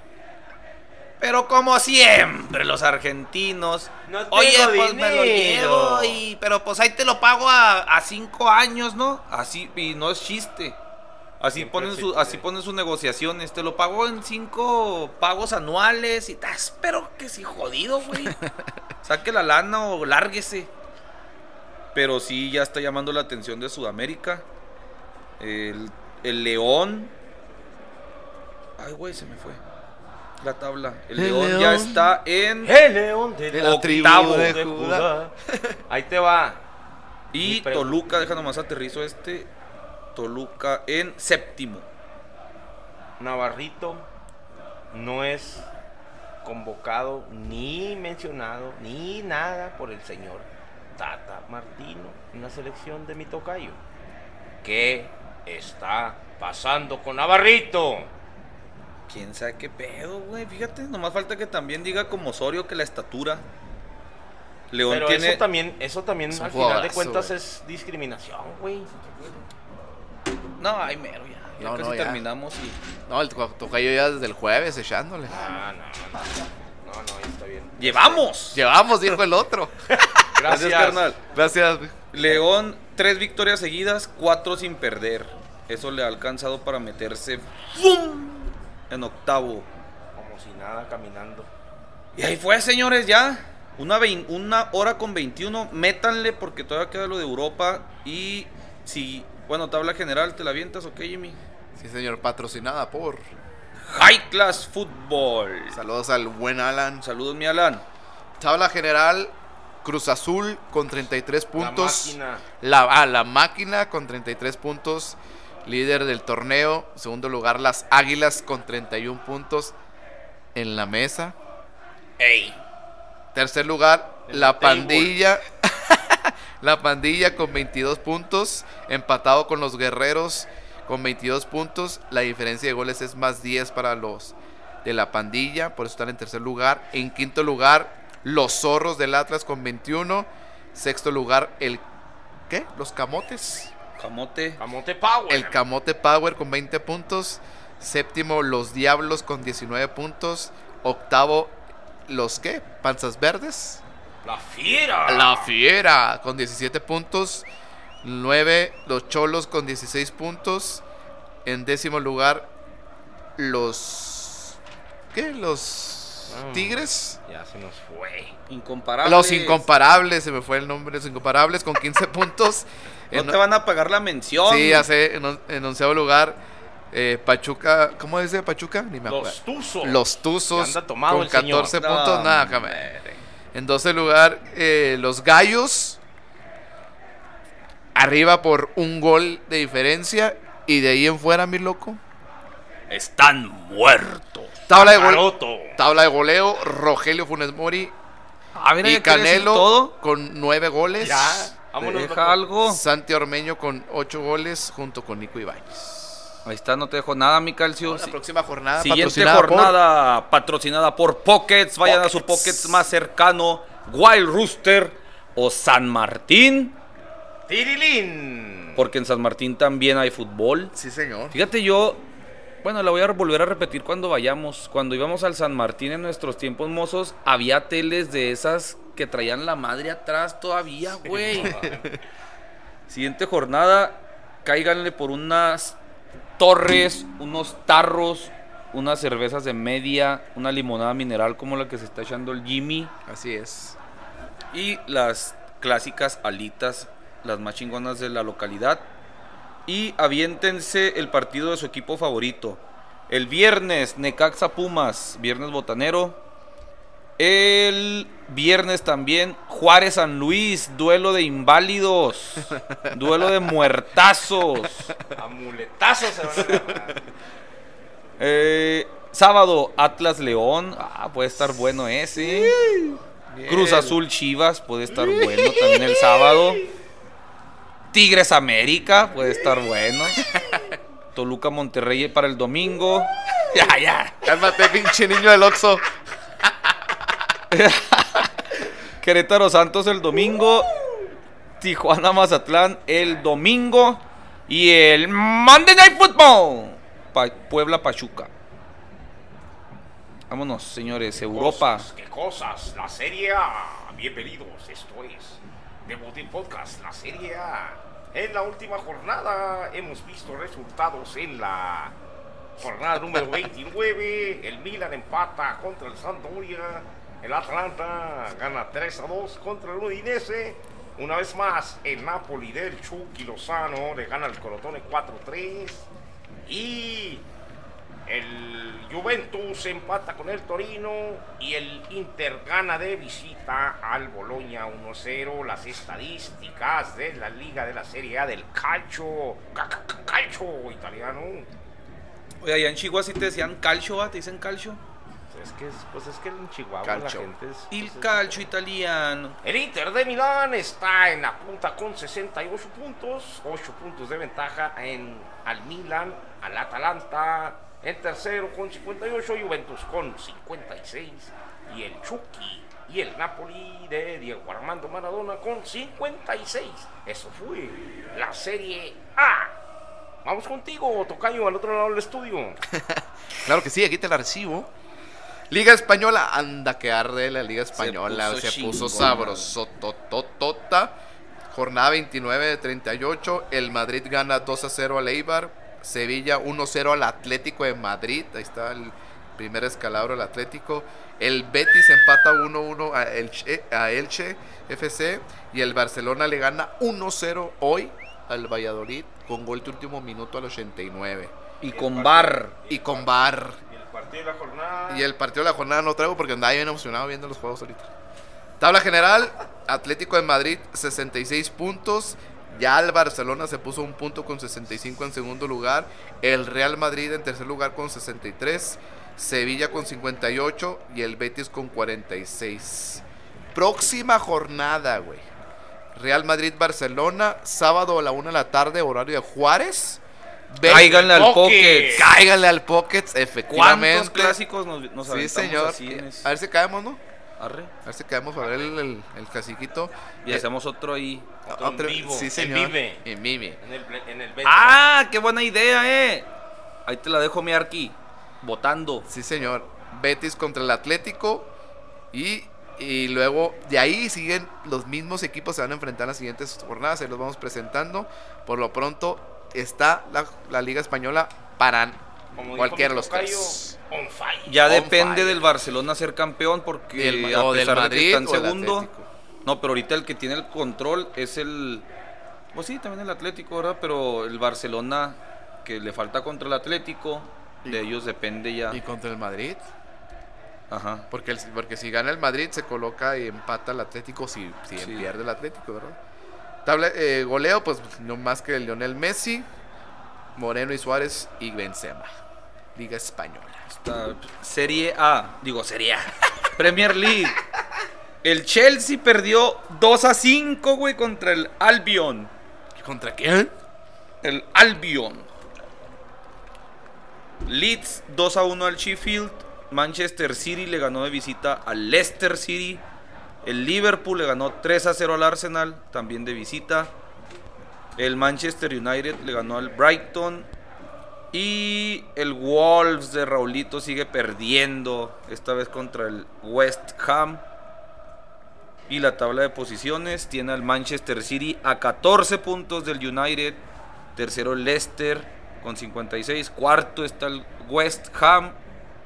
Pero como siempre, los argentinos. No Oye, pues me lo dinero". llevo. Y, pero pues ahí te lo pago a, a cinco años, ¿no? Así, y no es chiste. Así Siempre ponen, su, así ponen sus negociaciones. Te lo pago en cinco pagos anuales. Y ta, espero que sí, jodido, güey. [laughs] Saque la lana o lárguese. Pero sí, ya está llamando la atención de Sudamérica. El, el León. Ay, güey, se me fue. La tabla. El, El León, ya está en. El león de, De la octavo de de Judá. Judá. [laughs] Ahí te va. Y Toluca, deja nomás aterrizo este. Toluca en séptimo. Navarrito no es convocado ni mencionado ni nada por el señor Tata Martino en la selección de mi tocayo. ¿Qué está pasando con Navarrito? Quién sabe qué pedo, güey. Fíjate, nomás falta que también diga como Osorio que la estatura. León Pero tiene. eso también, eso también Es al final de cuentas güey. es discriminación, güey. No, ay, mero, ya. Ya No, casi no, ya. terminamos y. No, el to- tocayo ya desde el jueves echándole. Ah, no, no, no, no, está bien. ¡Llevamos! Llevamos, dijo el otro. [laughs] Gracias, carnal. Gracias. León, tres victorias seguidas, cuatro sin perder. Eso le ha alcanzado para meterse ¡fum! en octavo. Como si nada caminando. Y ahí fue, señores, ya. Una, vein- una hora con 21. Métanle porque todavía queda lo de Europa. Y si, bueno, tabla general, ¿te la avientas ok, Jimmy? Sí, señor, patrocinada por. High Class Football. Saludos al buen Alan. Saludos, mi Alan. Tabla general, Cruz Azul con 33 puntos. La máquina. La, ah, la máquina con 33 puntos. Líder del torneo. Segundo lugar, las Águilas con 31 puntos en la mesa. Ey. Tercer lugar, la la table. pandilla. [laughs] la pandilla con 22 puntos. Empatado con los guerreros con 22 puntos. La diferencia de goles es más 10 para los de la pandilla. Por eso están en tercer lugar. En quinto lugar, los zorros del Atlas con 21. Sexto lugar, el. ¿Qué? Los camotes. Camote. Camote Power. El Camote Power con 20 puntos. Séptimo, los Diablos con 19 puntos. Octavo, los qué? Panzas Verdes. La fiera. La Fiera con 17 puntos. 9, los Cholos con 16 puntos. En décimo lugar, los. ¿Qué? Los. Tigres. Ya se nos fue. Incomparable. Los Incomparables, se me fue el nombre. Los Incomparables con 15 [laughs] puntos. No En- te van a pagar la mención. Sí, ya sé, en, en onceavo lugar, eh, Pachuca, ¿cómo dice Pachuca? Ni me acuerdo. Los Tuzos. Los Tuzos anda tomado con el señor. 14 No, puntos, nada, jame. En 12 lugar, eh, los Gallos, arriba por un gol de diferencia, y de ahí en fuera, mi loco. Están muertos. Tabla de, gol- Maroto. tabla de goleo, Rogelio Funes Mori y ¿ya quieres decir Canelo todo? con 9 goles. Ya. Vámonos. Deja algo. Santi Ormeño con 8 goles junto con Nico Ibáñez. Ahí está, no te dejo nada, mi Calcio. La Sí. próxima jornada Siguiente patrocinada por- jornada patrocinada por Pockets. Vayan a su Pockets. Pockets más cercano. Wild Rooster o San Martín. Tirilín. Porque en San Martín también hay fútbol. Sí, señor. Fíjate, yo Bueno, la voy a volver a repetir cuando vayamos. Cuando íbamos al San Martín en nuestros tiempos mozos, había teles de esas que traían la madre atrás todavía, güey. Siguiente jornada, cáiganle por unas torres, unos tarros, unas cervezas de media, una limonada mineral como la que se está echando el Jimmy Así es. y las clásicas alitas, las más chingonas de la localidad. Y aviéntense el partido de su equipo favorito. El viernes, Necaxa Pumas, viernes botanero. El viernes también, Juárez San Luis, duelo de inválidos, [laughs] duelo de muertazos. Amuletazos se van a agarrar. Eh, sábado, Atlas León, ah, puede estar bueno ese. Cruz Azul Chivas, puede estar bueno también el sábado. Tigres América, puede estar bueno. [laughs] Toluca Monterrey para el domingo. [laughs] Ya, ya. Cálmate, pinche niño del Oxxo. [laughs] Querétaro Santos el domingo. Tijuana Mazatlán el domingo. Y el Monday Night Football. Pa- Puebla Pachuca. Vámonos, señores. Europa. Cosas, ¿Qué cosas? La Serie A. Bienvenidos, esto es Debutín Podcast, la Serie A. En la última jornada hemos visto resultados en la jornada número [laughs] 29. El Milan empata contra el Sampdoria. El Atlanta gana 3 a 2 contra el Udinese. Una vez más, el Napoli del Chucky Lozano le gana al Corotone 4-3. Y el Juventus empata con el Torino y el Inter gana de visita al Boloña 1-0. Las estadísticas de la Liga de la Serie A del calcio, ca- ca- ca- calcio italiano. Oye, allá en Chihuahua sí te decían calcio. ¿Te dicen calcio? Pues es que, pues es que en Chihuahua Calcio. la gente es... El pues es- calcio italiano. El Inter de Milán está en la punta con 68 puntos, 8 puntos de ventaja en al Milan, al Atalanta en tercero con 58, Juventus con 56 y el Chucky y el Napoli de Diego Armando Maradona con 56. Eso fue la Serie A. Vamos contigo, Tocayo, al otro lado del estudio. [laughs] Claro que sí, aquí te la recibo. Liga Española, anda que arde la Liga Española. puso Se puso, sabroso, tototota. Jornada 29 de 38. El Madrid gana 2 a 0 al Eibar. Sevilla 1 0 al Atlético de Madrid. Ahí está el primer escalabro del Atlético. El Betis empata 1 1 a Elche, a Elche FC. Y el Barcelona le gana 1 0 hoy al Valladolid con gol de último minuto al 89. Y con bar. Y con bar. Y el partido de la jornada. Y el partido de la jornada no traigo porque andaba bien emocionado viendo los juegos ahorita. Tabla general, Atlético de Madrid 66 puntos. Ya el Barcelona se puso un punto con 65 en segundo lugar. El Real Madrid en tercer lugar con 63. Sevilla con 58 y el Betis con 46. Próxima jornada, güey. Real Madrid-Barcelona, sábado a la 1 de la tarde, horario de Juárez. Ve- Cáiganle al Pocket. pocket. Cáiganle al Pockets, ¿Cuántos efectivamente. clásicos nos, nos Sí, señor. así en ese- A ver si caemos, ¿no? Arre. A ver si caemos a ver el, el, el caciquito. Y Eh, hacemos otro ahí. Otro en vivo, Sí, en señor. Vive. En Vive. En el, en el ¡Ah! ¡Qué buena idea, eh! Ahí te la dejo, mi Arqui. Votando. Sí, señor. Betis contra el Atlético. Y, y luego de ahí siguen los mismos equipos se van a enfrentar en las siguientes jornadas. Ahí los vamos presentando. Por lo pronto está la, la Liga Española para Como cualquiera de los tres. On fire. Ya On depende fire. del Barcelona ser campeón porque Del- a o del pesar de que Madrid está en o del segundo. No, pero ahorita el que tiene el control es el. Pues sí, también el Atlético, ¿verdad? Pero el Barcelona, que le falta contra el Atlético, de ellos depende ya. Y contra el Madrid. Ajá. Porque, el- porque si gana el Madrid se coloca y empata el Atlético si, si Sí. pierde el Atlético, ¿verdad? Tabla, eh, goleo, pues no más que Lionel Messi, Moreno y Suárez y Benzema. Liga Española. Está Serie A, digo Serie A. Premier League. El Chelsea perdió 2 a 5, güey, contra el Albion. ¿Contra quién? El Albion. Leeds 2 a 1 al Sheffield. Manchester City le ganó de visita al Leicester City. El Liverpool le ganó 3 a 0 al Arsenal, también de visita. El Manchester United le ganó al Brighton. Y el Wolves de Raulito sigue perdiendo, esta vez contra el West Ham. Y la tabla de posiciones tiene al Manchester City a 14 puntos del United. Tercero Leicester con 56. Cuarto está el West Ham.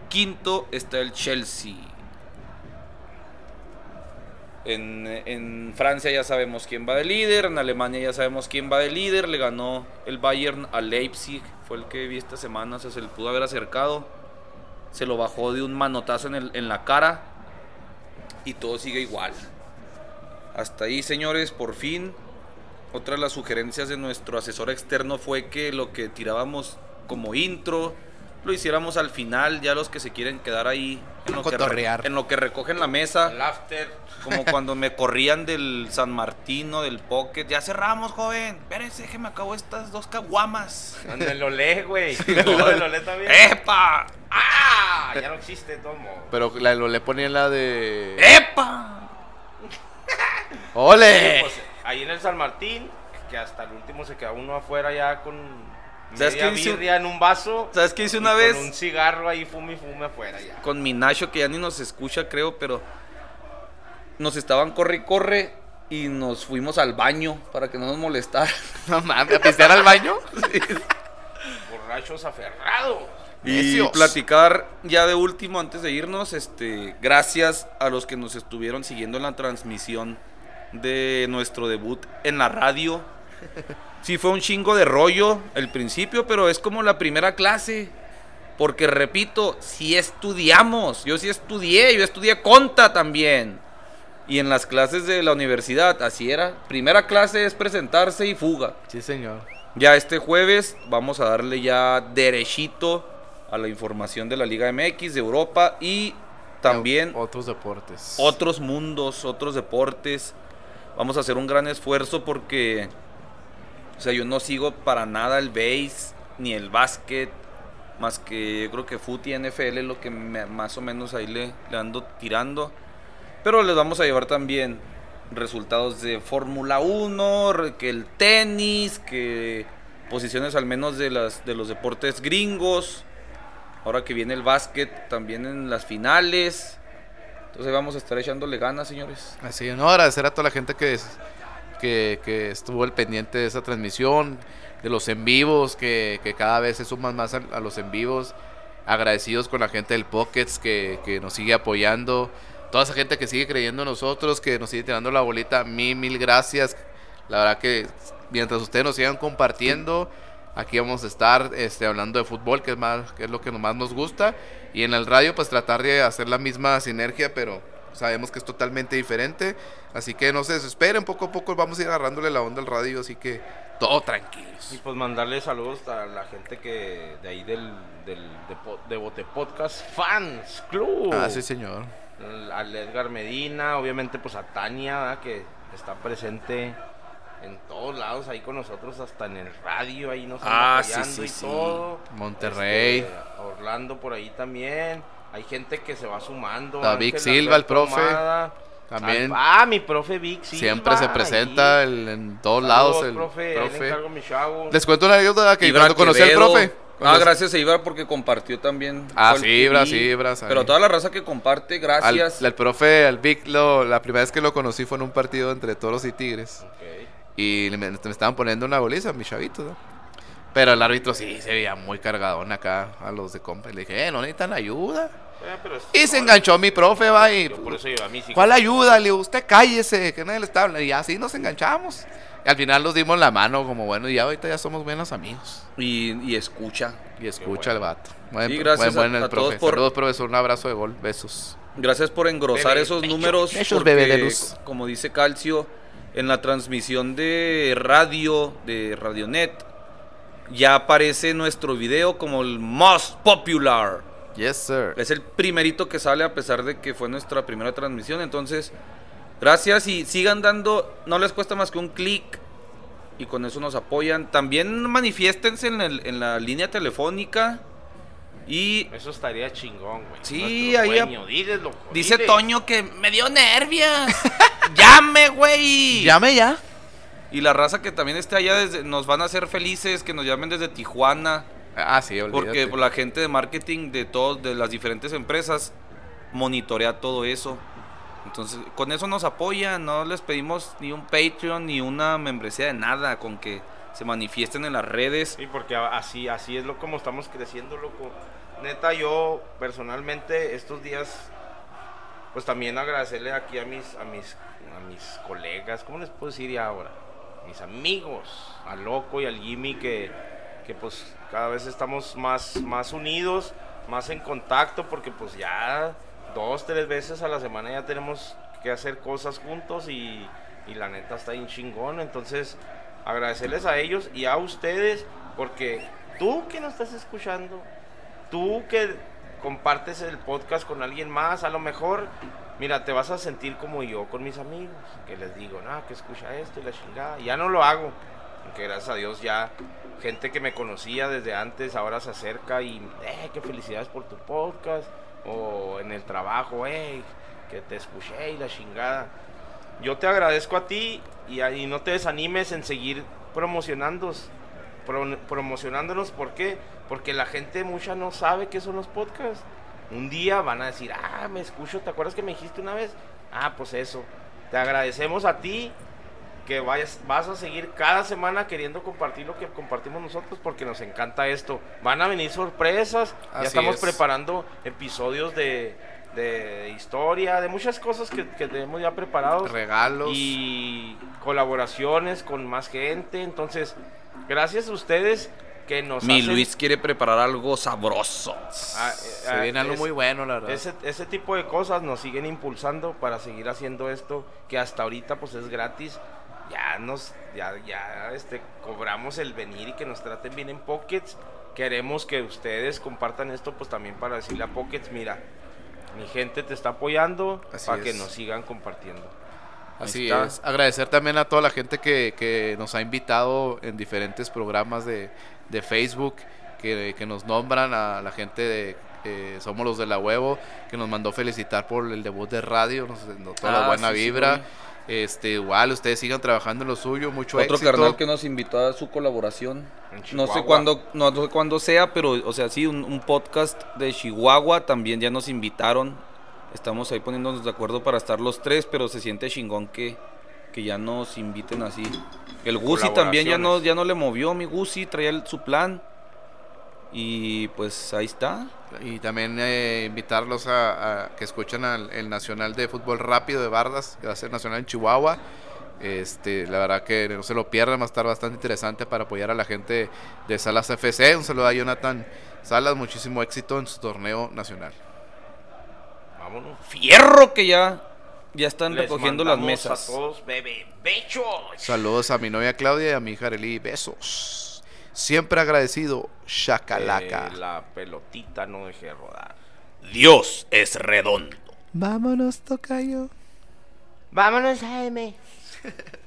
Quinto está el Chelsea. En, Francia ya sabemos quién va de líder. En Alemania ya sabemos quién va de líder. Le ganó el Bayern a Leipzig. Fue el que vi esta semana. Se le pudo haber acercado. Se lo bajó de un manotazo en, el- en la cara. Y todo sigue igual. Hasta ahí, señores, por fin. Otra de las sugerencias de nuestro asesor externo fue que lo que tirábamos como intro lo hiciéramos al final, ya los que se quieren quedar ahí en lo, que, en lo recogen la mesa, El after. como [laughs] cuando me corrían del San Martino, del Pocket. Ya cerramos, joven. Espérese que me acabo estas dos caguamas. Donde el Olé, güey. [laughs] Olé también. ¡Epa! ¡Ah! Ya no existe, de modos. Pero la, lo, le ponían la de. ¡Epa! ¡Ole! Pues, ahí en el San Martín, que hasta el último se queda uno afuera ya con ¿Sabes qué hice? en un vaso. ¿Sabes qué hice una vez? Con un cigarro ahí, fume y fume afuera ya. con mi Nacho que ya ni nos escucha, creo, pero nos estaban corre y corre y nos fuimos al baño para que no nos molestara. [laughs] No mames, ¿a pistear al baño? [laughs] Borrachos aferrados. Y Necios. platicar ya de último antes de irnos, este, gracias a los que nos estuvieron siguiendo en la transmisión de nuestro debut en la radio. [laughs] Sí fue un chingo de rollo el principio, pero es como la primera clase. Porque repito, si estudiamos, yo sí estudié, yo estudié conta también. Y en las clases de la universidad, así era. Primera clase es presentarse y fuga. Sí, señor. Ya este jueves vamos a darle ya derechito a la información de la Liga MX, de Europa y también Otros deportes. otros mundos, otros deportes. Vamos a hacer un gran esfuerzo porque, o sea, yo no sigo para nada el base ni el básquet, más que yo creo que fut y NFL es lo que más o menos ahí le, le ando tirando. Pero les vamos a llevar también resultados de Fórmula 1, re- que el tenis, que posiciones al menos de, las, de los deportes gringos. Ahora que viene el básquet, también en las finales. Entonces vamos a estar echándole ganas, señores. Así, no, agradecer a toda la gente que, que, estuvo al pendiente de esa transmisión, de los en vivos, que, cada vez se suman más a, a los en vivos. Agradecidos con la gente del Pockets que, que nos sigue apoyando. Toda esa gente que sigue creyendo en nosotros, que nos sigue tirando la bolita. Mil, mil gracias. La verdad que mientras ustedes nos sigan compartiendo, aquí vamos a estar este, hablando de fútbol, que es, más, que es lo que más nos gusta. Y en el radio, pues tratar de hacer la misma sinergia, pero sabemos que es totalmente diferente. Así que no se desesperen, poco a poco vamos a ir agarrándole la onda al radio, así que todo tranquilos. Y pues mandarle saludos a la gente que de ahí del, del de, de Bote Podcast Fans Club. Ah, sí, señor. Al Edgar Medina, obviamente pues a Tania, ¿verdad? que está presente en todos lados ahí con nosotros, hasta en el radio, ahí nos Ah, sí, sí, y sí. todo. Monterrey. Este, Orlando por ahí también. Hay gente que se va sumando. David Silva, el profe. También Ah, mi profe Vic Silva. siempre se presenta ahí. el- en todos Saludos, lados el profe. ahí profe. le encargo mi chavo. Les cuento una anécdota que Ibra cuando conocí al profe. Ah, gracias a Ibra porque compartió también. Ah, el sí, Ibra, sí, Ibra. Pero toda la raza que comparte, gracias. al profe, al Vic, lo- la primera vez que lo conocí fue en un partido entre Toros y Tigres. Ok. Y le- me, me estaban poniendo una goliza, mis chavitos, ¿no? Pero el árbitro sí se veía muy cargadón acá a los de compa. Y le dije, eh, no necesitan ayuda. Eh, pero Y se enganchó mi profe, va, y... Yo por eso llevo a mis hijos. ¿Cuál ayuda? Le digo, usted cállese, que nadie le está hablando. Y así nos enganchamos. Y al final nos dimos la mano, como bueno, y ya ahorita ya somos buenos amigos. Y, y escucha. Y escucha el vato. Buen, Sí, gracias buen, buen a- el a todos profe. por- Saludos, profesor. Un abrazo de gol. Besos. Gracias por engrosar Bebé, esos números. besos, porque, bebé de luz. Como dice Calcio, en la transmisión de radio, de Radionet, ya aparece nuestro video como el most popular. Yes, sir. Es el primerito que sale a pesar de que fue nuestra primera transmisión. Entonces, gracias y sigan dando, no les cuesta más que un clic y con eso nos apoyan. También manifiéstense en, el- en la línea telefónica y Eso estaría chingón, güey. Sí, Nuestro ahí loco, dice. Toño que me dio nervias. [laughs] Llame, güey. Llame ya. Y la raza que también esté allá desde, nos van a hacer felices, que nos llamen desde Tijuana, Ah, sí, olvídate. Porque la gente de marketing de todos, de las diferentes empresas, monitorea todo eso. Entonces, con eso nos apoyan, no les pedimos ni un Patreon ni una membresía de nada, con que se manifiesten en las redes. Sí, porque así, así es lo como estamos creciendo, loco. Neta, yo personalmente estos días, pues también agradecerle aquí a mis, a mis, a mis colegas, ¿cómo les puedo decir ya ahora? Mis amigos, al Loco y al Jimmy, que, que pues cada vez estamos más, más unidos, más en contacto, porque pues ya dos, tres veces a la semana ya tenemos que hacer cosas juntos y, y la neta está bien chingón. Entonces, agradecerles a ellos y a ustedes, porque tú que nos estás escuchando, tú que compartes el podcast con alguien más, a lo mejor, mira, te vas a sentir como yo con mis amigos, que les digo, no, que escucha esto y la chingada. Ya no lo hago, porque gracias a Dios ya gente que me conocía desde antes ahora se acerca y, eh, qué felicidades por tu podcast, o en el trabajo, eh, que te escuché y la chingada. Yo te agradezco a ti y, y no te desanimes en seguir promocionando, pro- promocionándonos. ¿Por qué? Porque la gente mucha no sabe qué son los podcasts. Un día van a decir, ah, me escucho, ¿te acuerdas que me dijiste una vez? Ah, pues eso. Te agradecemos a ti que vayas, vas a seguir cada semana queriendo compartir lo que compartimos nosotros porque nos encanta esto. Van a venir sorpresas, ya estamos es. preparando episodios de, de historia, de muchas cosas que, que tenemos ya preparados Regalos. y colaboraciones con más gente. Entonces, gracias a ustedes que nos Mi hacen- Luis quiere preparar algo sabroso. Ah, eh, Se ah, viene algo es- muy bueno, la verdad. Ese, ese tipo de cosas nos siguen impulsando para seguir haciendo esto que hasta ahorita pues es gratis. Ya nos, ya, ya este, cobramos el venir y que nos traten bien en Pockets. Queremos que ustedes compartan esto pues también para decirle a Pockets, mira, mi gente te está apoyando Así para que es. nos sigan compartiendo. Así es. Agradecer también a toda la gente que, que nos ha invitado en diferentes programas de, de Facebook, que, que nos nombran, a la gente de eh, Somos los de la Huevo, que nos mandó felicitar por el debut de radio, nos mandó toda la Ah, buena sí, sí, vibra. este, igual, ustedes sigan trabajando en lo suyo, mucho Otro éxito. carnal que nos invitó a su colaboración. No sé cuándo, no sé cuándo sea, pero, o sea, sí, un, un podcast de Chihuahua también ya nos invitaron. Estamos ahí poniéndonos de acuerdo para estar los tres, pero se siente chingón que, que ya nos inviten así. El Gusi también ya no, ya no le movió, mi Gusi traía el- su plan. Y pues ahí está. Y también eh, invitarlos a, a que escuchen al el Nacional de Fútbol Rápido de Bardas, que va a ser nacional en Chihuahua. Este, la verdad que no se lo pierdan, va a estar bastante interesante para apoyar a la gente de Salas FC. Un saludo a Jonathan Salas, muchísimo éxito en su torneo nacional. Vámonos. Fierro que ya, ya están Les recogiendo las mesas. A todos, bebé, bechos. Saludos a mi novia Claudia y a mi hija Arely, besos. Siempre agradecido, Shakalaka. Eh, la pelotita no deje de rodar. Dios es redondo. Vámonos, Tocayo. Vámonos, Jaime. [laughs]